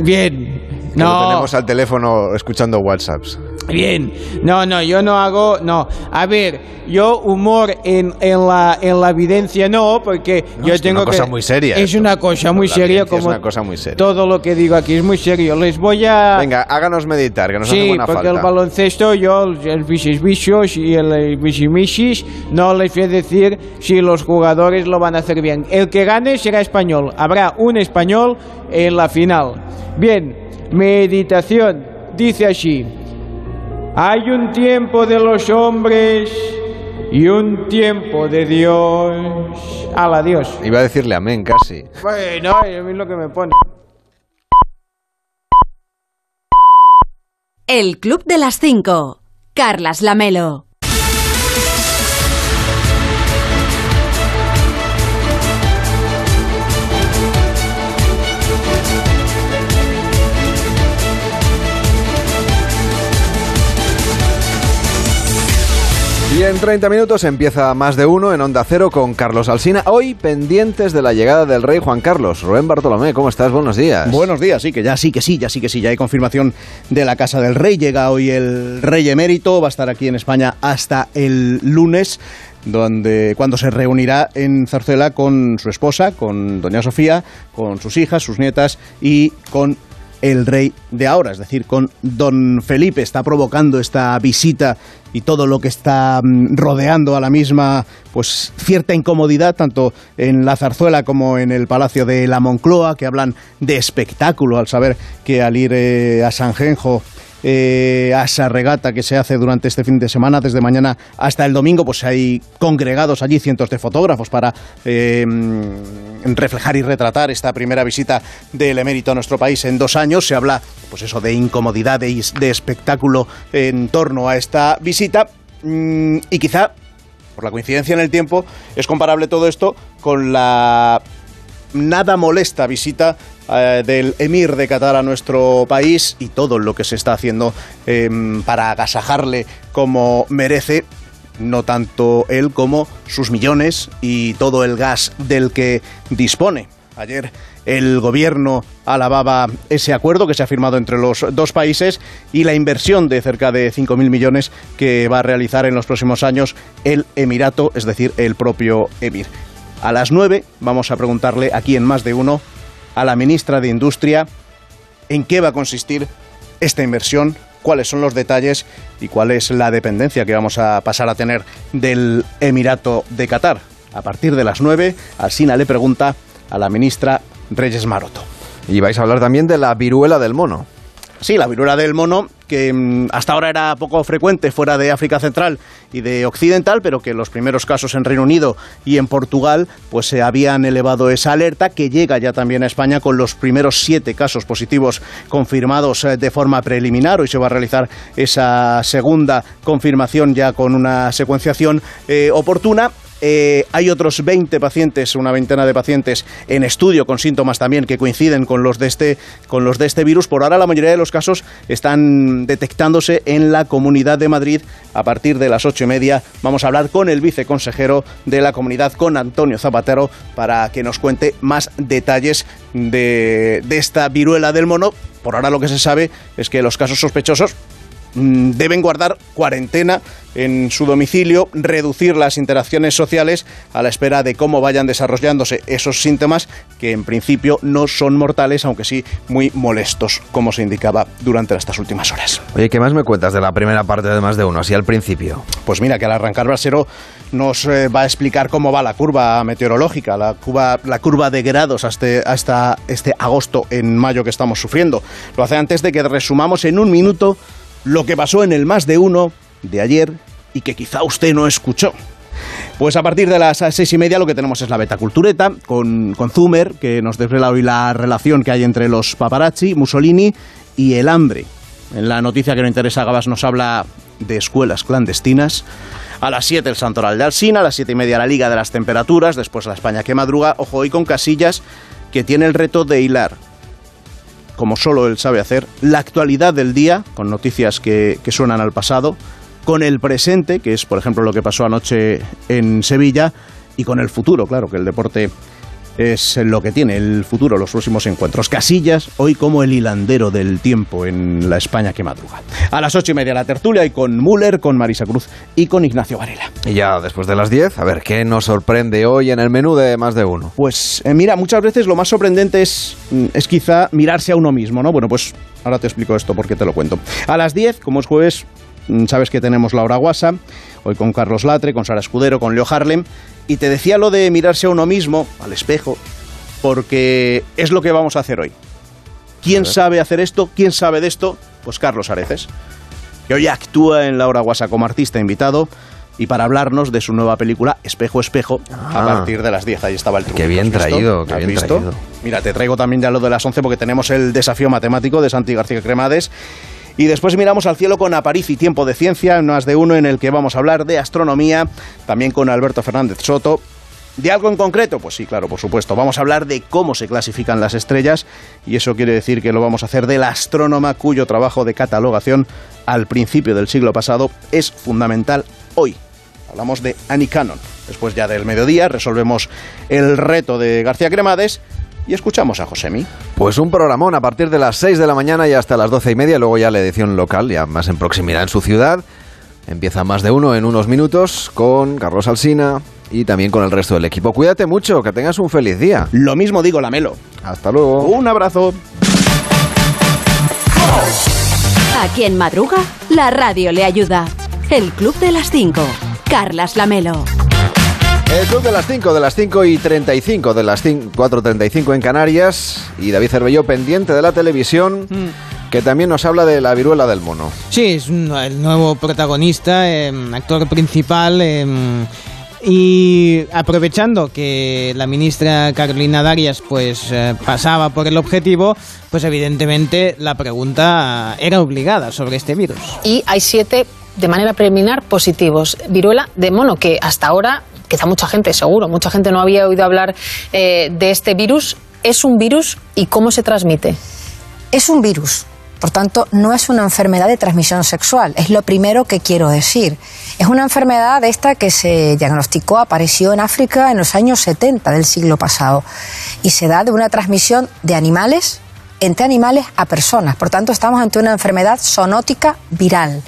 Bien. Que lo No. tenemos al teléfono escuchando WhatsApps. Bien, no, no, yo no hago, no. A ver, yo humor en, en, la, en la evidencia no, porque No, yo es tengo una cosa que... muy seria Es esto. una cosa muy La seria, evidencia es como una cosa muy seria. todo lo que digo aquí es muy serio. Les voy a... Venga, háganos meditar, que nos hace Sí, buena porque falta. el baloncesto, yo, el bichis bichos y el bichimichis, no les voy a decir si los jugadores lo van a hacer bien. El que gane será español. Habrá un español en la final. Bien, meditación. Dice así. Hay un tiempo de los hombres y un tiempo de Dios. Al Dios. Iba a decirle amén casi. Bueno, a mí es lo que me pone. El Club de las Cinco. Carlas Lamelo. En 30 minutos empieza más de uno en Onda Cero con Carlos Alsina. Hoy pendientes de la llegada del rey Juan Carlos. Rubén Bartolomé, ¿cómo estás? Buenos días. Buenos días, sí, que ya sí que sí, ya sí que sí, ya hay confirmación de la Casa del Rey. Llega hoy el Rey Emérito, va a estar aquí en España hasta el lunes donde cuando se reunirá en Zarzuela con su esposa, con doña Sofía, con sus hijas, sus nietas y con el rey de ahora, es decir, con don Felipe. Está provocando esta visita y todo lo que está mm, rodeando a la misma, pues cierta incomodidad, tanto en la zarzuela como en el Palacio de la Moncloa, que hablan de espectáculo al saber que al ir eh, a San Genjo eh, a esa regata que se hace durante este fin de semana, desde mañana hasta el domingo, pues hay congregados allí cientos de fotógrafos para eh, reflejar y retratar esta primera visita del emérito a nuestro país en dos años. Se habla, pues eso, de incomodidad, de, de espectáculo en torno a esta visita Mm, y quizá, por la coincidencia en el tiempo, es comparable todo esto con la nada molesta visita eh, del emir de Qatar a nuestro país y todo lo que se está haciendo em, para agasajarle como merece no tanto él como sus millones y todo el gas del que dispone. Ayer el gobierno alababa ese acuerdo que se ha firmado entre los dos países y la inversión de cerca de 5.000 millones que va a realizar en los próximos años el Emirato, es decir, el propio emir. A las 9 vamos a preguntarle aquí en más de uno a la ministra de Industria en qué va a consistir esta inversión, cuáles son los detalles y cuál es la dependencia que vamos a pasar a tener del Emirato de Qatar. A partir de las 9, Alsina le pregunta a la ministra Reyes Maroto. Y vais a hablar también de la viruela del mono. Sí, la viruela del mono, que mm, hasta ahora era poco frecuente fuera de África Central y de Occidental, pero que los primeros casos en Reino Unido y en Portugal pues se habían elevado esa alerta, que llega ya también a España con los primeros siete casos positivos confirmados eh, de forma preliminar. Hoy se va a realizar esa segunda confirmación ya con una secuenciación eh, oportuna. Eh, hay otros 20 pacientes, una veintena de pacientes en estudio con síntomas también que coinciden con los de este, con los de este virus. Por ahora la mayoría de los casos están detectándose en la Comunidad de Madrid. A partir de las ocho y media vamos a hablar con el viceconsejero de la comunidad, con Antonio Zapatero, para que nos cuente más detalles de, de esta viruela del mono. Por ahora lo que se sabe es que los casos sospechosos deben guardar cuarentena en su domicilio, reducir las interacciones sociales a la espera de cómo vayan desarrollándose esos síntomas que en principio no son mortales, aunque sí muy molestos, como se indicaba durante estas últimas horas. Oye, ¿qué más me cuentas de la primera parte de más de uno, así al principio? Pues mira, que al arrancar Brasero nos eh, va a explicar cómo va la curva meteorológica, la curva, la curva de grados hasta, hasta este agosto en mayo que estamos sufriendo. Lo hace antes de que resumamos en un minuto lo que pasó en el más de uno de ayer y que quizá usted no escuchó. Pues a partir de las seis y media lo que tenemos es la betacultureta con, con Zumer, que nos desvela hoy la relación que hay entre los paparazzi, Mussolini y el hambre. En la noticia que no interesa a Gabas nos habla de escuelas clandestinas. A las 7 el Santoral de Alsina, a las siete y media la Liga de las Temperaturas, después la España que madruga, ojo hoy con Casillas, que tiene el reto de hilar como solo él sabe hacer, la actualidad del día, con noticias que, que suenan al pasado, con el presente, que es por ejemplo lo que pasó anoche en Sevilla, y con el futuro, claro, que el deporte es lo que tiene el futuro, los próximos encuentros. Casillas, hoy como el hilandero del tiempo en la España que madruga. A las ocho y media la tertulia y con Müller, con Marisa Cruz y con Ignacio Varela. Y ya después de las 10, a ver, ¿qué nos sorprende hoy en el menú de más de uno? Pues eh, mira, muchas veces lo más sorprendente es, mm, es quizá mirarse a uno mismo, ¿no? Bueno, pues ahora te explico esto porque te lo cuento. A las 10, como es jueves, mm, sabes que tenemos la hora guasa, hoy con Carlos Latre, con Sara Escudero, con Leo Harlem, y te decía lo de mirarse a uno mismo, al espejo, porque es lo que vamos a hacer hoy. ¿Quién sabe hacer esto? ¿Quién sabe de esto? Pues Carlos Areces, que hoy actúa en la hora guasa como artista invitado y para hablarnos de su nueva película Espejo Espejo a Ah. partir de las 10. Ahí estaba el truco. Qué bien traído, qué ¿Has bien visto? traído. Mira, te traigo también ya lo de las 11 porque tenemos el desafío matemático de Santi García Cremades. Y después miramos al cielo con Apariz y Tiempo de Ciencia, más de uno en el que vamos a hablar de astronomía, también con Alberto Fernández Soto. ¿De algo en concreto? Pues sí, claro, por supuesto. Vamos a hablar de cómo se clasifican las estrellas y eso quiere decir que lo vamos a hacer de la astrónoma cuyo trabajo de catalogación al principio del siglo pasado es fundamental hoy. Hablamos de Annie Cannon. Después ya del mediodía resolvemos el reto de García Cremades y escuchamos a Josemi. Pues un programón a partir de las 6 de la mañana y hasta las 12 y media, luego ya la edición local, ya más en proximidad en su ciudad. Empieza más de uno en unos minutos con Carlos Alsina y también con el resto del equipo. Cuídate mucho, que tengas un feliz día. Lo mismo digo, Lamelo. Hasta luego. Un abrazo. A quien madruga, la radio le ayuda. El Club de las 5. Carlas Lamelo. El club de las 5, de las 5 y 35, de las 4.35 en Canarias y David Cervelló pendiente de la televisión que también nos habla de la viruela del mono. Sí, es un- el nuevo protagonista, eh, actor principal. eh, y aprovechando que la ministra Carolina Darias pues eh, pasaba por el objetivo, pues evidentemente la pregunta era obligada sobre este virus. y hay siete de manera preliminar positivos. Viruela de mono, que hasta ahora, quizá mucha gente, seguro, mucha gente no había oído hablar eh, de este virus. ¿Es un virus y cómo se transmite? Es un virus. Por tanto, no es una enfermedad de transmisión sexual. Es lo primero que quiero decir. Es una enfermedad esta que se diagnosticó, apareció en África en los años 70 del siglo pasado. Y se da de una transmisión de animales entre animales a personas. Por tanto, estamos ante una enfermedad zoonótica viral.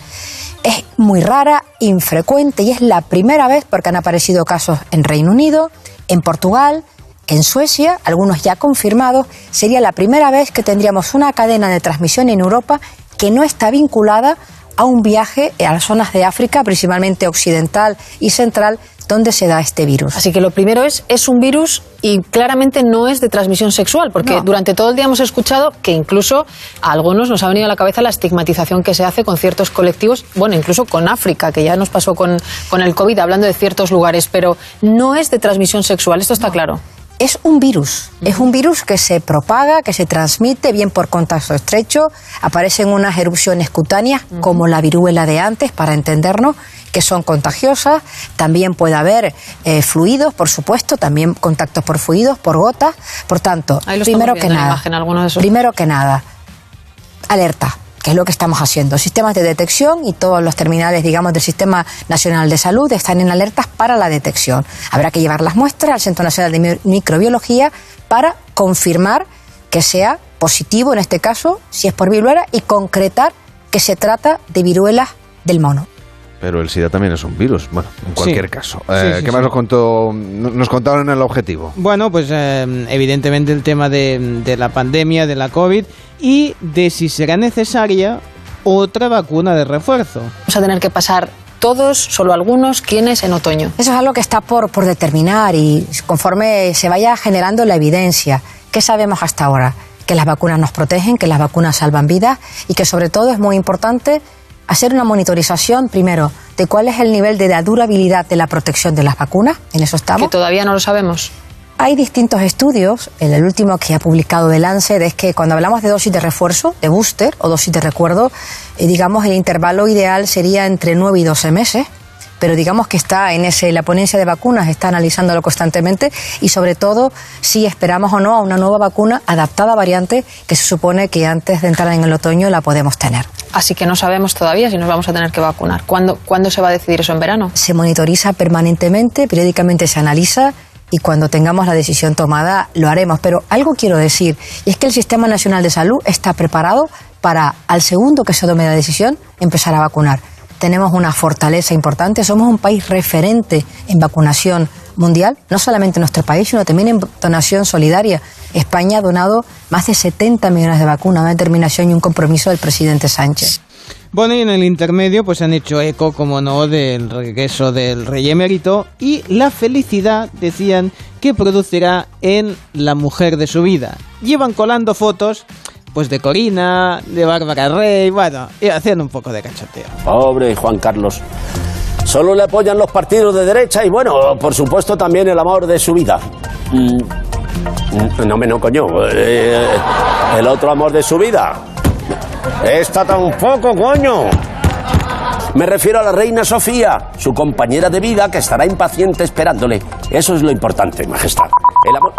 Es muy rara, infrecuente y es la primera vez porque han aparecido casos en Reino Unido, en Portugal, en Suecia, algunos ya confirmados, sería la primera vez que tendríamos una cadena de transmisión en Europa que no está vinculada a un viaje a las zonas de África, principalmente occidental y central, donde se da este virus. Así que lo primero es, es un virus y claramente no es de transmisión sexual, porque No. durante todo el día hemos escuchado que incluso a algunos nos ha venido a la cabeza la estigmatización que se hace con ciertos colectivos, bueno, incluso con África, que ya nos pasó con, con el COVID, hablando de ciertos lugares, pero no es de transmisión sexual, esto está claro. Es un virus, es un virus que se propaga, que se transmite bien por contacto estrecho, aparecen unas erupciones cutáneas como la viruela de antes, para entendernos, que son contagiosas, también puede haber eh, fluidos, por supuesto, también contactos por fluidos, por gotas, por tanto, que nada, imagen, primero que nada, alerta, que es lo que estamos haciendo. Sistemas de detección y todos los terminales, digamos, del Sistema Nacional de Salud están en alertas para la detección. Habrá que llevar las muestras al Centro Nacional de Mi- Microbiología para confirmar que sea positivo, en este caso, si es por viruela, y concretar que se trata de viruelas del mono. Pero el SIDA también es un virus. Bueno, en cualquier Sí. caso. Eh, sí, ¿Qué sí. más nos contó? Nos contaron en el objetivo. Bueno, pues eh, evidentemente el tema de, de la pandemia, de la COVID y de si será necesaria otra vacuna de refuerzo. Vamos a tener que pasar todos, solo algunos, ¿quiénes en otoño? Eso es algo que está por, por determinar y conforme se vaya generando la evidencia. ¿Qué sabemos hasta ahora? Que las vacunas nos protegen, que las vacunas salvan vidas y que sobre todo es muy importante hacer una monitorización primero de cuál es el nivel de la durabilidad de la protección de las vacunas. En eso estamos. Que todavía no lo sabemos. Hay distintos estudios, el, el último que ha publicado The Lancet es que cuando hablamos de dosis de refuerzo, de booster o dosis de recuerdo, eh, digamos el intervalo ideal sería entre 9 y 12 meses, pero digamos que está en ese, la ponencia de vacunas está analizándolo constantemente y sobre todo si esperamos o no a una nueva vacuna adaptada a variante que se supone que antes de entrar en el otoño la podemos tener. Así que no sabemos todavía si nos vamos a tener que vacunar. ¿Cuándo, ¿cuándo se va a decidir eso en verano? Se monitoriza permanentemente, periódicamente se analiza y cuando tengamos la decisión tomada lo haremos. Pero algo quiero decir, y es que el Sistema Nacional de Salud está preparado para, al segundo que se tome la decisión, empezar a vacunar. Tenemos una fortaleza importante, somos un país referente en vacunación mundial, no solamente en nuestro país, sino también en donación solidaria. España ha donado más de 70 millones de vacunas, una determinación y un compromiso del presidente Sánchez. Bueno, y en el intermedio pues han hecho eco, como no, del regreso del rey emérito y la felicidad, decían, que producirá en la mujer de su vida. Llevan colando fotos pues de Corina, de Bárbara Rey, bueno, y haciendo un poco de cachoteo. Pobre Juan Carlos. Solo le apoyan los partidos de derecha y bueno, por supuesto también el amor de su vida. Mm, No me no coño. eh, el otro amor de su vida. Esta tampoco, coño. Me refiero a la reina Sofía, su compañera de vida que estará impaciente esperándole. Eso es lo importante, majestad. El amor.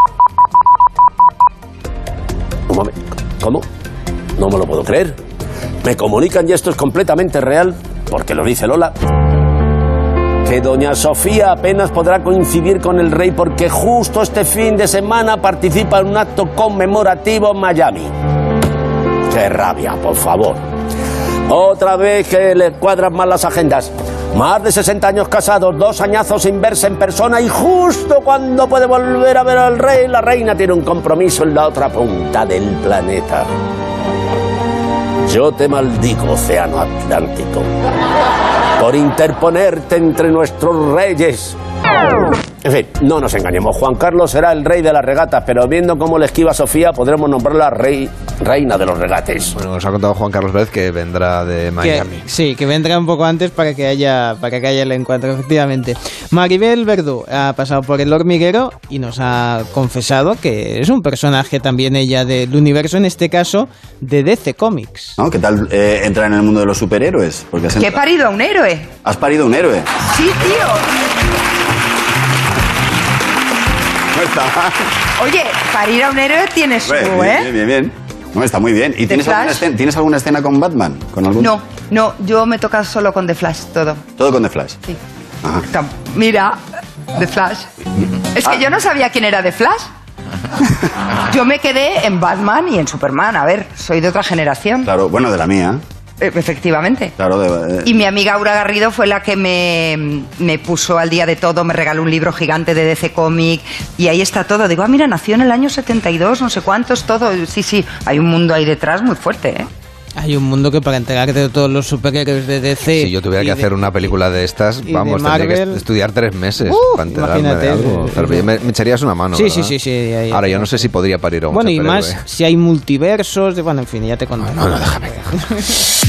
Un momento. ¿Cómo? No me lo puedo creer. Me comunican y esto es completamente real, porque lo dice Lola, que doña Sofía apenas podrá coincidir con el rey porque justo este fin de semana participa en un acto conmemorativo en Miami. ¡Qué rabia, por favor! Otra vez que le cuadran mal las agendas. Más de 60 años casados, dos añazos sin verse en persona y justo cuando puede volver a ver al rey, la reina tiene un compromiso en la otra punta del planeta. Yo te maldigo, Océano Atlántico, por interponerte entre nuestros reyes. En fin, no nos engañemos. Juan Carlos será el rey de las regatas, pero viendo cómo le esquiva Sofía, podremos nombrarla rey, reina de los regates. Bueno, nos ha contado Juan Carlos Vélez que vendrá de Que- Miami. sí, que vendrá un poco antes para que haya para que haya el encuentro, efectivamente. Maribel Verdú ha pasado por el hormiguero y nos ha confesado que es un personaje también ella del universo, en este caso, de DC Comics. ¿No? ¿Qué tal eh, entrar en el mundo de los superhéroes? Porque has, Que he parido a un héroe. has parido un héroe. Sí, tío. Está mal. Oye, parir a un héroe tiene su, Bien, ¿eh? bien, bien, bien. No, está muy bien. ¿Y tienes alguna, escena, tienes alguna escena con Batman? ¿Con algún... No, no, yo me toca solo con The Flash todo. Todo con The Flash. Sí. Ajá. Mira, The Flash. Es Ah. que yo no sabía quién era The Flash. Yo me quedé en Batman y en Superman. A ver, soy de otra generación. Claro, bueno, de la mía. Eh, Efectivamente. Claro, de, Y mi amiga Aura Garrido fue la que me, me puso al día de todo, me regaló un libro gigante de DC Comic y ahí está todo. Digo, ah, mira, nació en el año 72, no sé cuántos, todo. Sí, sí, hay un mundo ahí detrás muy fuerte, ¿eh? Hay un mundo que para enterarte de todos los superhéroes de DC. Si yo tuviera que de- hacer una película de estas, y vamos, de tendría que estudiar tres meses Uh, para enterarme de algo. es- Pero me, me echarías una mano, Sí, ¿verdad? sí, sí, sí, ahí- Ahora, yo no sé si podría parir a un Bueno, y más si hay multiversos, de, bueno, en fin, ya te contaré. No, no, déjame.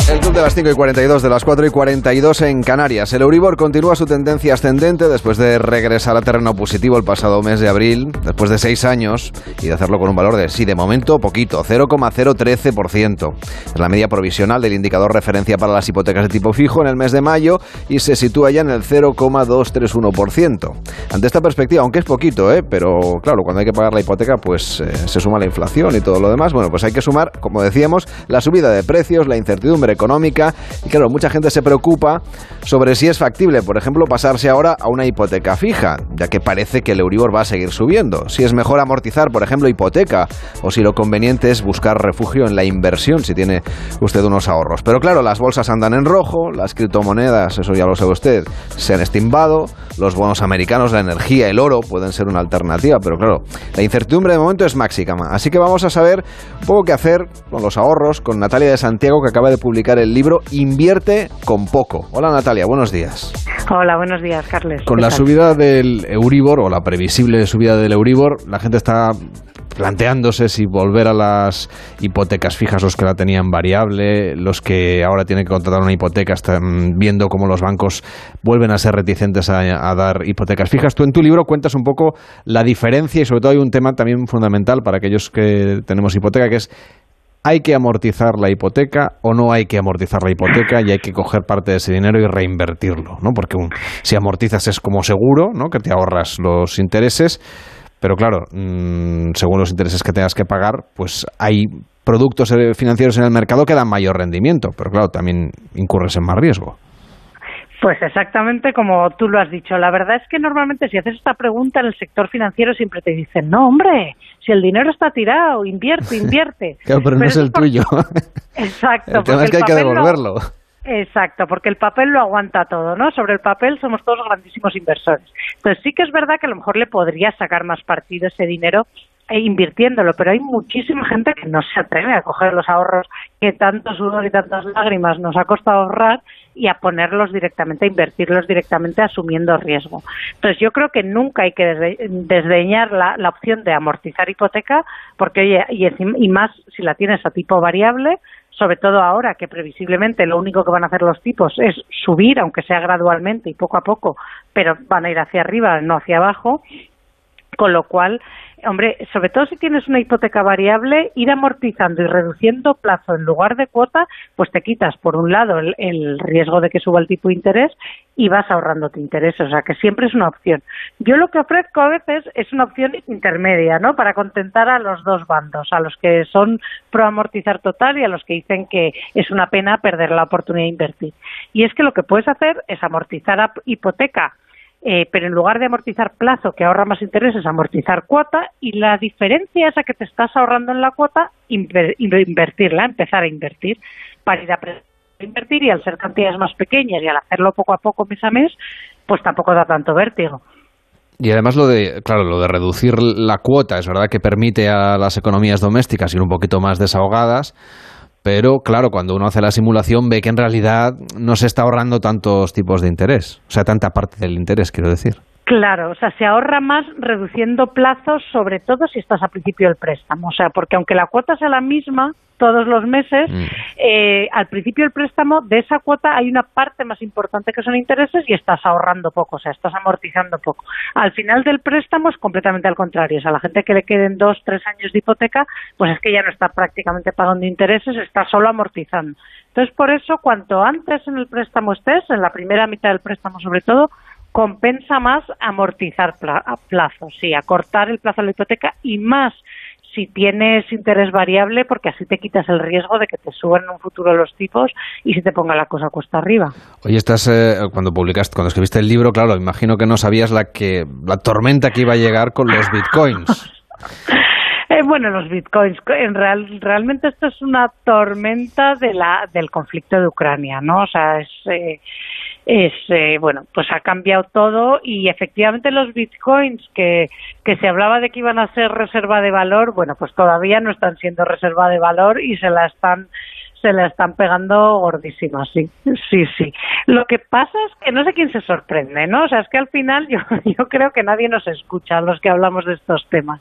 El club de las 5 y 42, de las 4 y 42 en Canarias. El Euribor continúa su tendencia ascendente después de regresar a terreno positivo el pasado mes de abril, después de seis años, y de hacerlo con un valor de, sí, de momento, poquito, 0,013%. Es la media provisional del indicador referencia para las hipotecas de tipo fijo en el mes de mayo y se sitúa ya en el 0,231%. Ante esta perspectiva, aunque es poquito, ¿eh? pero claro, cuando hay que pagar la hipoteca, pues eh, se suma la inflación y todo lo demás. Bueno, pues hay que sumar, como decíamos, la subida de precios, la incertidumbre económica y claro, mucha gente se preocupa sobre si es factible, por ejemplo, pasarse ahora a una hipoteca fija, ya que parece que el Euribor va a seguir subiendo. Si es mejor amortizar, por ejemplo, hipoteca o si lo conveniente es buscar refugio en la inversión si tiene usted unos ahorros. Pero claro, las bolsas andan en rojo, las criptomonedas, eso ya lo sabe usted, se han estimbado, los bonos americanos, la energía, el oro pueden ser una alternativa, pero claro, la incertidumbre de momento es máxima. Así que vamos a saber un poco qué hacer con los ahorros con Natalia de Santiago que acaba de publicar el libro Invierte con poco. Hola Natalia, buenos días. Hola, buenos días, Carles. Con ¿Qué la tal? subida del Euribor o la previsible subida del Euribor, la gente está planteándose si volver a las hipotecas fijas, los que la tenían variable, los que ahora tienen que contratar una hipoteca, están viendo cómo los bancos vuelven a ser reticentes a, a dar hipotecas fijas. Tú en tu libro cuentas un poco la diferencia y sobre todo hay un tema también fundamental para aquellos que tenemos hipoteca, que es ¿Hay que amortizar la hipoteca o no hay que amortizar la hipoteca y hay que coger parte de ese dinero y reinvertirlo? ¿no? Porque un- si amortizas es como seguro, ¿no? que te ahorras los intereses, pero claro, mm, según los intereses que tengas que pagar, pues hay productos eh, financieros en el mercado que dan mayor rendimiento, pero claro, también incurres en más riesgo. Pues exactamente como tú lo has dicho. La verdad es que normalmente si haces esta pregunta en el sector financiero siempre te dicen, no, hombre, si el dinero está tirado, invierte, invierte. Claro, pero, no es el por- tuyo. Exacto. El tema es que hay que lo- devolverlo. Exacto, porque el papel lo aguanta todo, ¿no? Sobre el papel somos todos grandísimos inversores. Entonces sí que es verdad que a lo mejor le podría sacar más partido ese dinero e invirtiéndolo, pero hay muchísima gente que no se atreve a coger los ahorros que tanto sudor y tantas lágrimas nos ha costado ahorrar y a ponerlos directamente, a invertirlos directamente asumiendo riesgo. Entonces yo creo que nunca hay que desde- desdeñar la, la opción de amortizar hipoteca, porque oye, y, y más si la tienes a tipo variable, sobre todo ahora que previsiblemente lo único que van a hacer los tipos es subir, aunque sea gradualmente y poco a poco, pero van a ir hacia arriba, no hacia abajo, con lo cual, hombre, sobre todo si tienes una hipoteca variable, ir amortizando y reduciendo plazo en lugar de cuota, pues te quitas, por un lado, el, el riesgo de que suba el tipo de interés y vas ahorrándote intereses, o sea que siempre es una opción. Yo lo que ofrezco a veces es una opción intermedia, ¿no? Para contentar a los dos bandos, a los que son pro amortizar total y a los que dicen que es una pena perder la oportunidad de invertir. Y es que lo que puedes hacer es amortizar a hipoteca eh, pero en lugar de amortizar plazo que ahorra más intereses, amortizar cuota y la diferencia esa que te estás ahorrando en la cuota, inver- invertirla, empezar a invertir para ir a invertir y al ser cantidades más pequeñas y al hacerlo poco a poco mes a mes, pues tampoco da tanto vértigo. Y además lo de, claro, lo de reducir la cuota, es verdad que permite a las economías domésticas ir un poquito más desahogadas, pero claro, cuando uno hace la simulación ve que en realidad no se está ahorrando tantos tipos de interés, o sea, tanta parte del interés, quiero decir. Claro, o sea, se ahorra más reduciendo plazos, sobre todo si estás a principio del préstamo. O sea, porque aunque la cuota sea la misma todos los meses, eh, al principio del préstamo de esa cuota hay una parte más importante que son intereses y estás ahorrando poco, o sea, estás amortizando poco. Al final del préstamo es completamente al contrario. O sea, la gente que le queden dos, tres años de hipoteca, pues es que ya no está prácticamente pagando intereses, está solo amortizando. Entonces, por eso, cuanto antes en el préstamo estés, en la primera mitad del préstamo sobre todo, compensa más amortizar plazos, sí, acortar el plazo de la hipoteca y más si tienes interés variable, porque así te quitas el riesgo de que te suban en un futuro los tipos y se te ponga la cosa cuesta arriba. Oye, estás, eh, cuando publicaste, cuando escribiste el libro, claro, imagino que no sabías la que la tormenta que iba a llegar con los bitcoins. Eh, bueno, los bitcoins, en real, realmente esto es una tormenta de la, del conflicto de Ucrania, ¿no? O sea, es, eh, es eh, bueno, pues ha cambiado todo y efectivamente los bitcoins que, se hablaba de que iban a ser reserva de valor, bueno, pues todavía no están siendo reserva de valor y se la están se la están pegando gordísima, sí, sí, sí. Lo que pasa es que no sé quién se sorprende, ¿no? O sea, es que al final yo, yo creo que nadie nos escucha los que hablamos de estos temas,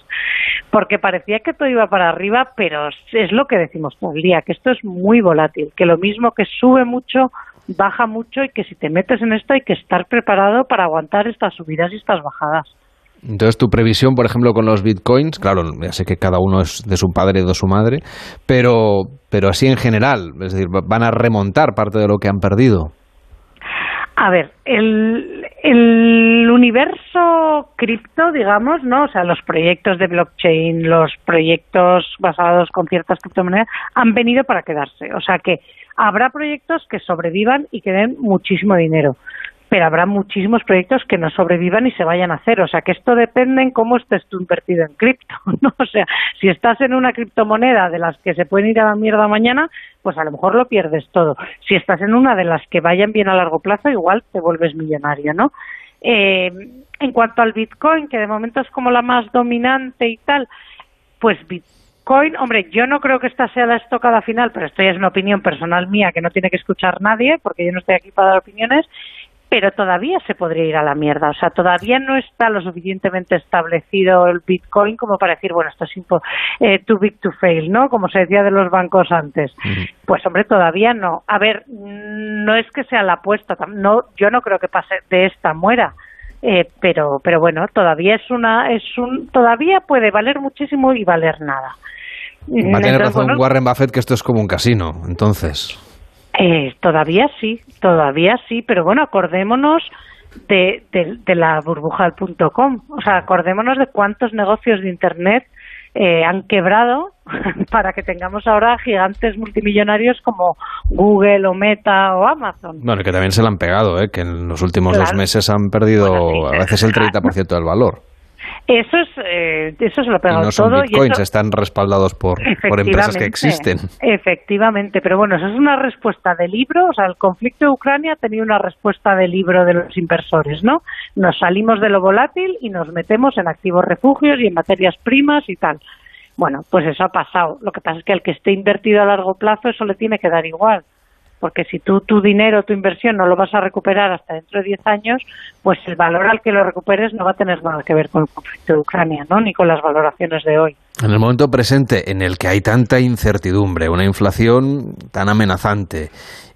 porque parecía que todo iba para arriba, pero es lo que decimos todo el día, que esto es muy volátil, que lo mismo que sube mucho, baja mucho y que si te metes en esto hay que estar preparado para aguantar estas subidas y estas bajadas. Entonces, tu previsión, por ejemplo, con los bitcoins, claro, ya sé que cada uno es de su padre y de su madre, pero, pero así en general, es decir, van a remontar parte de lo que han perdido. A ver, el, el universo cripto, digamos, ¿no? O sea, los proyectos de blockchain, los proyectos basados con ciertas criptomonedas han venido para quedarse. O sea que habrá proyectos que sobrevivan y que den muchísimo dinero, pero habrá muchísimos proyectos que no sobrevivan y se vayan a hacer. O sea que esto depende en cómo estés tú invertido en cripto, ¿no? O sea, si estás en una criptomoneda de las que se pueden ir a la mierda mañana, pues a lo mejor lo pierdes todo. Si estás en una de las que vayan bien a largo plazo, igual te vuelves millonario, ¿no? Eh, en cuanto al Bitcoin, que de momento es como la más dominante y tal, pues Bitcoin, hombre, yo no creo que esta sea la estocada final, pero esto ya es una opinión personal mía que no tiene que escuchar nadie, porque yo no estoy aquí para dar opiniones, pero todavía se podría ir a la mierda. O sea, todavía no está lo suficientemente establecido el Bitcoin como para decir, bueno, esto es eh, too big to fail, ¿no? Como se decía de los bancos antes. Pues, hombre, todavía no. A ver, no es que sea la apuesta, no, yo no creo que pase de esta muera. Eh, pero, pero bueno, todavía es una, es un, todavía puede valer muchísimo y valer nada. Va a tener Entonces, razón bueno, Warren Buffett que esto es como un casino, entonces. eh, todavía sí, todavía sí, pero bueno, acordémonos de, de, de la burbuja del punto com, o sea, acordémonos de cuántos negocios de Internet eh, han quebrado para que tengamos ahora gigantes multimillonarios como Google o Meta o Amazon. Bueno, que también se le han pegado, ¿eh? que en los últimos dos meses han perdido a veces el 30% del valor. Eso es, eh, eso se lo Y pegado no son todo. bitcoins, y eso, están respaldados por, por empresas que existen. Efectivamente, pero bueno, eso es una respuesta de libro, o sea, el conflicto de Ucrania ha tenido una respuesta de libro de los inversores, ¿no? Nos salimos de lo volátil y nos metemos en activos refugios y en materias primas y tal. Bueno, pues eso ha pasado. Lo que pasa es que al que esté invertido a largo plazo eso le tiene que dar igual. Porque si tú tu dinero, tu inversión no lo vas a recuperar hasta dentro de 10 años, pues el valor al que lo recuperes no va a tener nada que ver con el conflicto de Ucrania, ¿no? Ni con las valoraciones de hoy. En el momento presente en el que hay tanta incertidumbre, una inflación tan amenazante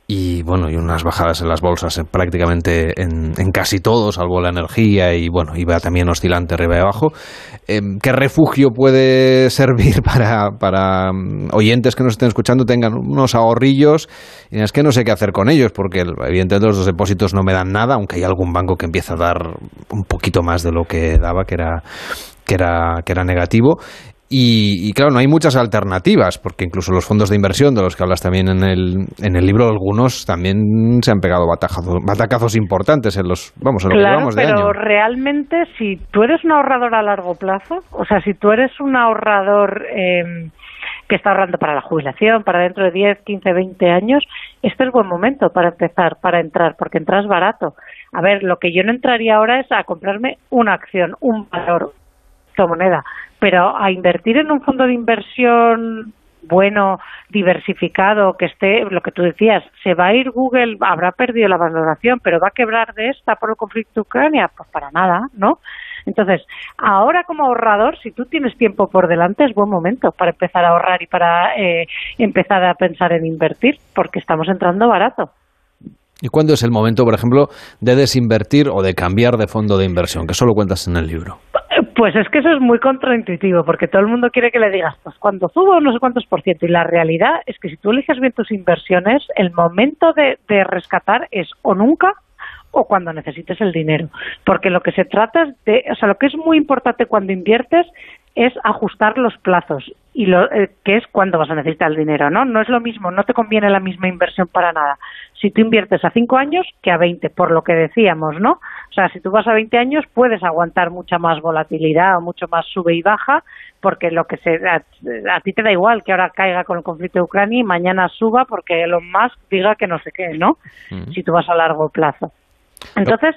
y bueno y unas bajadas en las bolsas eh, prácticamente en, en casi todo, salvo la energía y bueno iba también oscilante arriba y abajo. Eh, ¿Qué refugio puede servir para, para mm, oyentes que nos estén escuchando tengan unos ahorrillos? Y es que no sé qué hacer con ellos porque evidentemente los depósitos no me dan nada, aunque hay algún banco que empieza a dar un poquito más de lo que daba, que era que era, que era negativo. Y, y, claro, no hay muchas alternativas, porque incluso los fondos de inversión, de los que hablas también en el, en el libro, algunos también se han pegado batacazos, batacazos importantes en los, vamos, en lo que Claro, llevamos de pero año. realmente si tú eres un ahorrador a largo plazo, o sea, si tú eres un ahorrador eh, que está ahorrando para la jubilación, para dentro de 10, 15, 20 años, este es buen momento para empezar, para entrar, porque entras barato. A ver, lo que yo no entraría ahora es a comprarme una acción, un valor, moneda, pero a invertir en un fondo de inversión bueno, diversificado, que esté, lo que tú decías, se va a ir Google, habrá perdido la valoración, pero va a quebrar de esta por el conflicto de Ucrania, pues para nada, ¿no? Entonces, ahora como ahorrador, si tú tienes tiempo por delante, es buen momento para empezar a ahorrar y para eh, empezar a pensar en invertir, porque estamos entrando barato. ¿Y cuándo es el momento, por ejemplo, de desinvertir o de cambiar de fondo de inversión? Que solo cuentas en el libro. Pues es que eso es muy contraintuitivo, porque todo el mundo quiere que le digas, pues cuando subo no sé cuántos por ciento. Y la realidad es que si tú eliges bien tus inversiones, el momento de, de rescatar es o nunca o cuando necesites el dinero. Porque lo que se trata es de, o sea, lo que es muy importante cuando inviertes es ajustar los plazos y lo eh, que es cuando vas a necesitar el dinero, ¿no? No es lo mismo, no te conviene la misma inversión para nada. Si tú inviertes a 5 años que a 20, por lo que decíamos, ¿no? O sea, si tú vas a 20 años puedes aguantar mucha más volatilidad o mucho más sube y baja, porque lo que se a, a ti te da igual que ahora caiga con el conflicto de Ucrania y mañana suba porque Elon Musk diga que no sé qué, ¿no? Si tú vas a largo plazo. Entonces,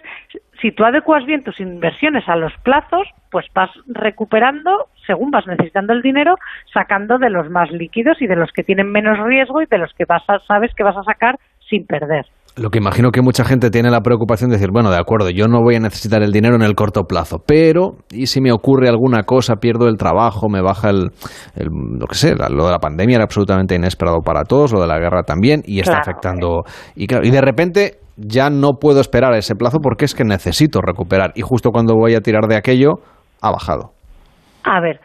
si tú adecuas bien tus inversiones a los plazos, pues vas recuperando según vas necesitando el dinero, sacando de los más líquidos y de los que tienen menos riesgo y de los que vas a, sabes que vas a sacar sin perder. Lo que imagino que mucha gente tiene la preocupación de decir, bueno, de acuerdo, yo no voy a necesitar el dinero en el corto plazo, pero ¿y si me ocurre alguna cosa, pierdo el trabajo, me baja el, el lo que sé, lo de la pandemia era absolutamente inesperado para todos, lo de la guerra también, y está Claro. afectando. Y, claro, y de repente ya no puedo esperar a ese plazo porque es que necesito recuperar, y justo cuando voy a tirar de aquello, ha bajado. A ver,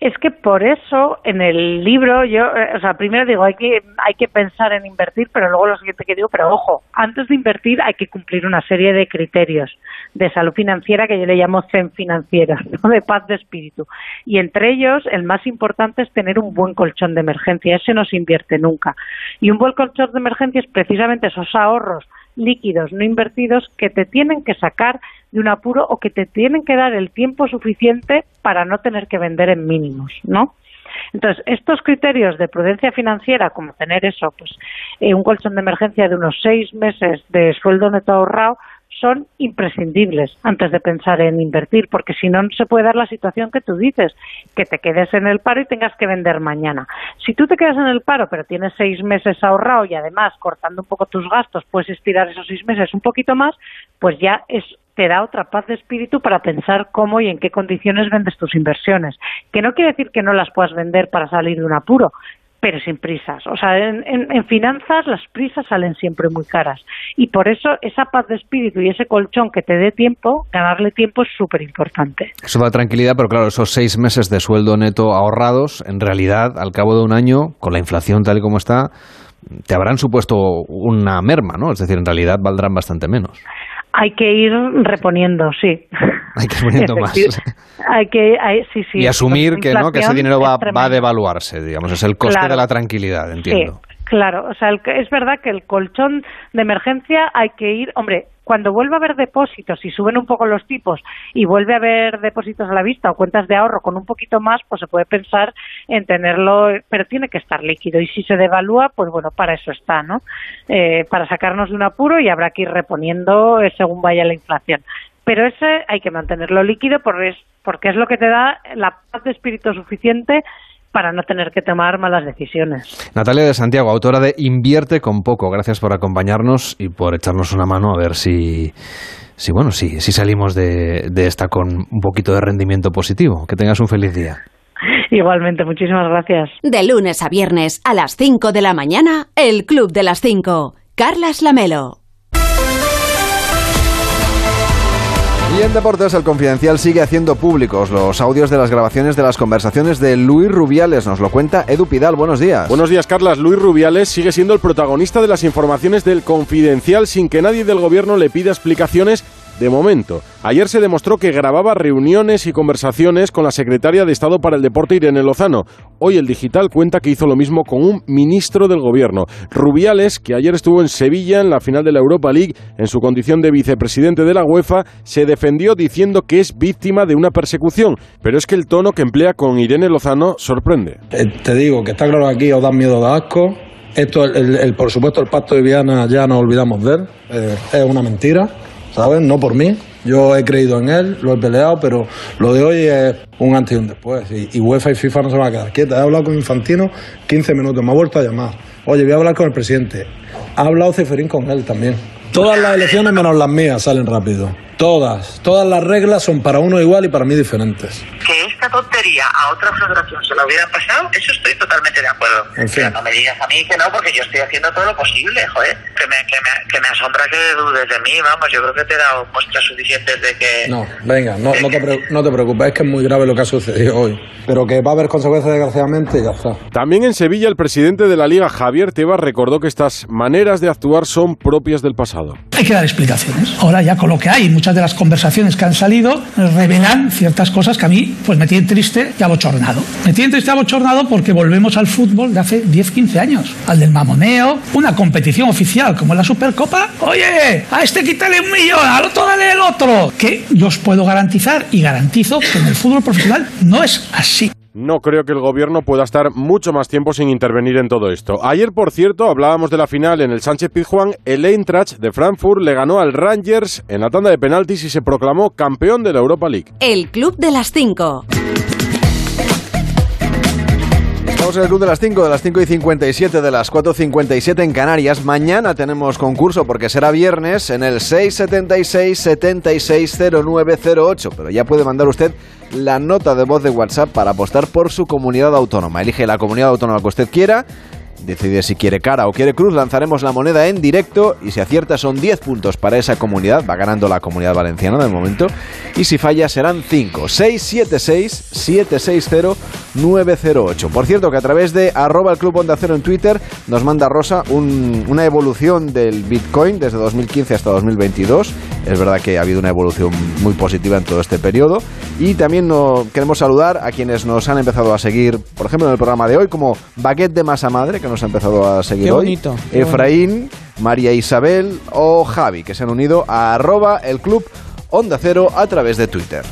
es que por eso en el libro yo, eh, o sea, primero digo, hay que hay que pensar en invertir, pero luego lo siguiente que digo, pero ojo, antes de invertir hay que cumplir una serie de criterios de salud financiera que yo le llamo zen financiera, ¿no? de paz de espíritu. Y entre ellos, el más importante es tener un buen colchón de emergencia, ese no se invierte nunca. Y un buen colchón de emergencia es precisamente esos ahorros líquidos no invertidos que te tienen que sacar de un apuro o que te tienen que dar el tiempo suficiente para no tener que vender en mínimos, ¿no? Entonces, estos criterios de prudencia financiera, como tener eso, pues eh, un colchón de emergencia de unos seis meses de sueldo neto ahorrado, son imprescindibles antes de pensar en invertir, porque si no, no se puede dar la situación que tú dices, que te quedes en el paro y tengas que vender mañana. Si tú te quedas en el paro, pero tienes seis meses ahorrado y además cortando un poco tus gastos, puedes estirar esos seis meses un poquito más, pues ya es te da otra paz de espíritu para pensar cómo y en qué condiciones vendes tus inversiones. Que no quiere decir que no las puedas vender para salir de un apuro, pero sin prisas. O sea, en, en- finanzas las prisas salen siempre muy caras. Y por eso esa paz de espíritu y ese colchón que te dé tiempo, ganarle tiempo es súper importante. Eso da tranquilidad, pero claro, esos seis meses de sueldo neto ahorrados, en realidad, al cabo de un año, con la inflación tal y como está, te habrán supuesto una merma, ¿no? Es decir, en realidad valdrán bastante menos. Hay que ir reponiendo, sí. Hay que ir poniendo más. Hay que, hay- sí, sí. y asumir que no que ese dinero va, va a devaluarse, digamos, es el coste Claro. de la tranquilidad, entiendo. Sí, claro. O sea, el es verdad que el colchón de emergencia hay que ir, hombre, cuando vuelva a haber depósitos y suben un poco los tipos y vuelve a haber depósitos a la vista o cuentas de ahorro con un poquito más, pues se puede pensar en tenerlo, pero tiene que estar líquido y si se devalúa, pues bueno, para eso está, ¿no? Eh, para sacarnos de un apuro y habrá que ir reponiendo eh, según vaya la inflación. Pero ese hay que mantenerlo líquido porque es, porque es lo que te da la paz de espíritu suficiente para no tener que tomar malas decisiones. Natalia de Santiago, autora de Invierte con poco. Gracias por acompañarnos y por echarnos una mano a ver si, si bueno, si, si salimos de, de esta con un poquito de rendimiento positivo. Que tengas un feliz día. Igualmente, muchísimas gracias. De lunes a viernes a las 5 de la mañana, El Club de las 5. Carlas Lamelo. En deportes, el Confidencial sigue haciendo públicos los audios de las grabaciones de las conversaciones de Luis Rubiales. Nos lo cuenta Edu Pidal. Buenos días. Buenos días, Carlas. Luis Rubiales sigue siendo el protagonista de las informaciones del Confidencial sin que nadie del gobierno le pida explicaciones de momento. Ayer se demostró que grababa reuniones y conversaciones con la secretaria de Estado para el Deporte, Irene Lozano. Hoy el digital cuenta que hizo lo mismo con un ministro del gobierno. Rubiales, que ayer estuvo en Sevilla en la final de la Europa League en su condición de vicepresidente de la UEFA, se defendió diciendo que es víctima de una persecución. Pero es que el tono que emplea con Irene Lozano sorprende. Eh, te digo que está claro aquí os da miedo da asco. Esto, el- por supuesto, el pacto de Viana ya nos olvidamos de él. Eh, es una mentira, ¿sabes? No por mí. Yo he creído en él, lo he peleado, pero lo de hoy es un antes y un después. Y, UEFA y FIFA no se van a quedar quietas. He hablado con Infantino 15 minutos, me ha vuelto a llamar. Oye, voy a hablar con el presidente. Ha hablado Ceferín con él también. Todas las elecciones menos las mías salen rápido. Todas. Todas las reglas son para uno igual y para mí diferentes. Que esta tontería a otra federación se la hubiera pasado, eso estoy totalmente de acuerdo. En fin. Pero no me digas a mí que no, porque yo estoy haciendo todo lo posible, joder. Que me, que me, que me asombra que dudes de mí, vamos, yo creo que te he dado muestras suficientes de que... No, venga, no, no, te, no te preocupes, es que es muy grave lo que ha sucedido hoy. Pero que va a haber consecuencias, desgraciadamente, y ya está. También en Sevilla el presidente de la Liga, Javier Tebas, recordó que estas maneras de actuar son propias del pasado. Hay que dar explicaciones. Ahora ya con lo que hay, muchas de las conversaciones que han salido revelan ciertas cosas que a mí pues me tienen triste y abochornado. Me tienen triste y abochornado porque volvemos al fútbol de hace 10-15 años, al del mamoneo, una competición oficial como la Supercopa. Oye, a este quítale un millón, al otro dale el otro. Que yo os puedo garantizar y garantizo que en el fútbol profesional no es así. No creo que el gobierno pueda estar mucho más tiempo sin intervenir en todo esto. Ayer, por cierto, hablábamos de la final en el Sánchez Pizjuán. El Eintracht de Frankfurt le ganó al Rangers en la tanda de penaltis y se proclamó campeón de la Europa League. El Club de las 5. Estamos en el club de las 5, de las 5 y 57, de las 4.57 en Canarias. Mañana tenemos concurso porque será viernes en el 676-760908. Pero ya puede mandar usted la nota de voz de WhatsApp para apostar por su comunidad autónoma. Elige la comunidad autónoma que usted quiera. Decide si quiere cara o quiere cruz, lanzaremos la moneda en directo y si acierta son 10 puntos para esa comunidad, va ganando la comunidad valenciana de momento, y si falla serán 5. 676-760-908. Por cierto que a través de arroba el Club Onda en Twitter nos manda Rosa un- una evolución del Bitcoin desde 2015 hasta 2022. Es verdad que ha habido una evolución muy positiva en todo este periodo. Y también no, queremos saludar a quienes nos han empezado a seguir, por ejemplo, en el programa de hoy, como Baguette de Masa Madre, que nos ha empezado a seguir Qué hoy. qué Efraín, María Isabel o Javi, que se han unido a arroba el club Onda Cero a través de Twitter.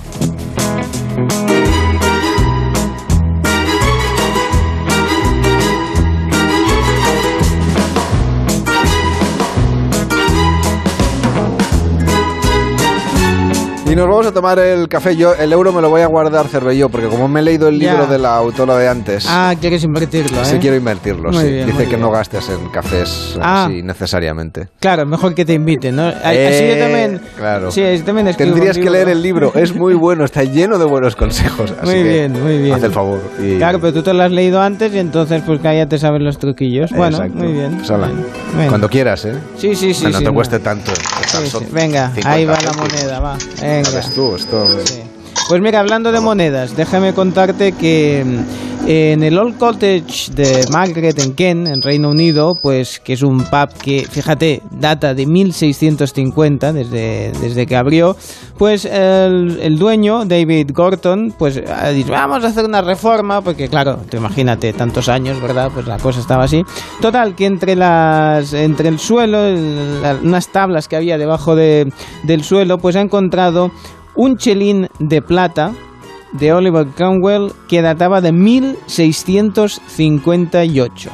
Y nos vamos a tomar el café. Yo el euro me lo voy a guardar cervello, porque como me he leído el libro Ya. de la autora de antes, Ah, quieres invertirlo, ¿eh? sí quiero invertirlo. Muy sí. bien, Dice que bien. no gastes en cafés Ah. así necesariamente. Claro, mejor que te inviten, ¿no? Así Eh, yo también. Claro. Sí, yo también Tendrías que leer el libro. Es muy bueno, está lleno de buenos consejos. así Muy que bien, muy bien. Haz el favor. y- Claro, pero tú te lo has leído antes y entonces pues que ya te sabes los truquillos. Bueno, Exacto. muy bien. Pues hala, Bueno. Cuando quieras, ¿eh? Sí, sí, sí. Que no sí, te no. cueste tanto. Sí, sí. Venga, 50 ahí va la moneda, va. Ya Venga. ves tú, esto... Pues mira, hablando de monedas, déjame contarte que mm, En el Old Cottage de Margaret en Kent, en Reino Unido, pues que es un pub que, fíjate, data de 1650, desde, desde que abrió, pues el, el dueño, David Gorton, pues dicho, vamos a hacer una reforma, porque claro, tú imagínate, tantos años, ¿verdad? Pues la cosa estaba así. Total, que entre, las, entre el suelo, el- la- unas tablas que había debajo de- del suelo, pues ha encontrado un chelín de plata de Oliver Cromwell que databa de 1658.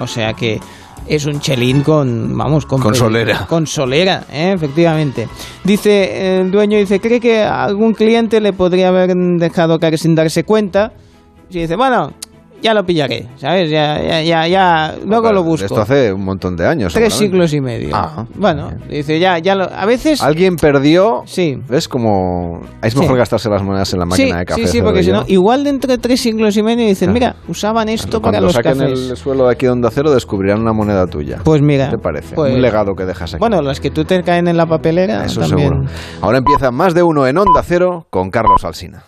O sea que es un chelín con, vamos, con, Con solera. Con solera, ¿eh? efectivamente. Dice, el dueño dice, cree que algún cliente le podría haber dejado caer sin darse cuenta. Y dice, bueno, ya lo pillaré, ¿sabes? Ya, ya, ya, ya luego lo busco. Esto hace un montón de años. Tres siglos y medio. Ah, bueno, dice, ya, ya lo, a veces... Alguien perdió. Sí. ¿Ves como es Sí. mejor gastarse las monedas en la máquina sí, de café? sí, sí, porque si no, igual dentro de tres siglos y medio dicen, mira, usaban esto para Cuando los saquen cafés. el suelo de aquí de Onda Cero descubrirán una moneda tuya. Pues mira, ¿Qué te parece? pues- Un legado que dejas aquí. Bueno, las que tú te caen en la papelera Eso también. seguro. Ahora empieza más de uno en Onda Cero con Carlos Alsina.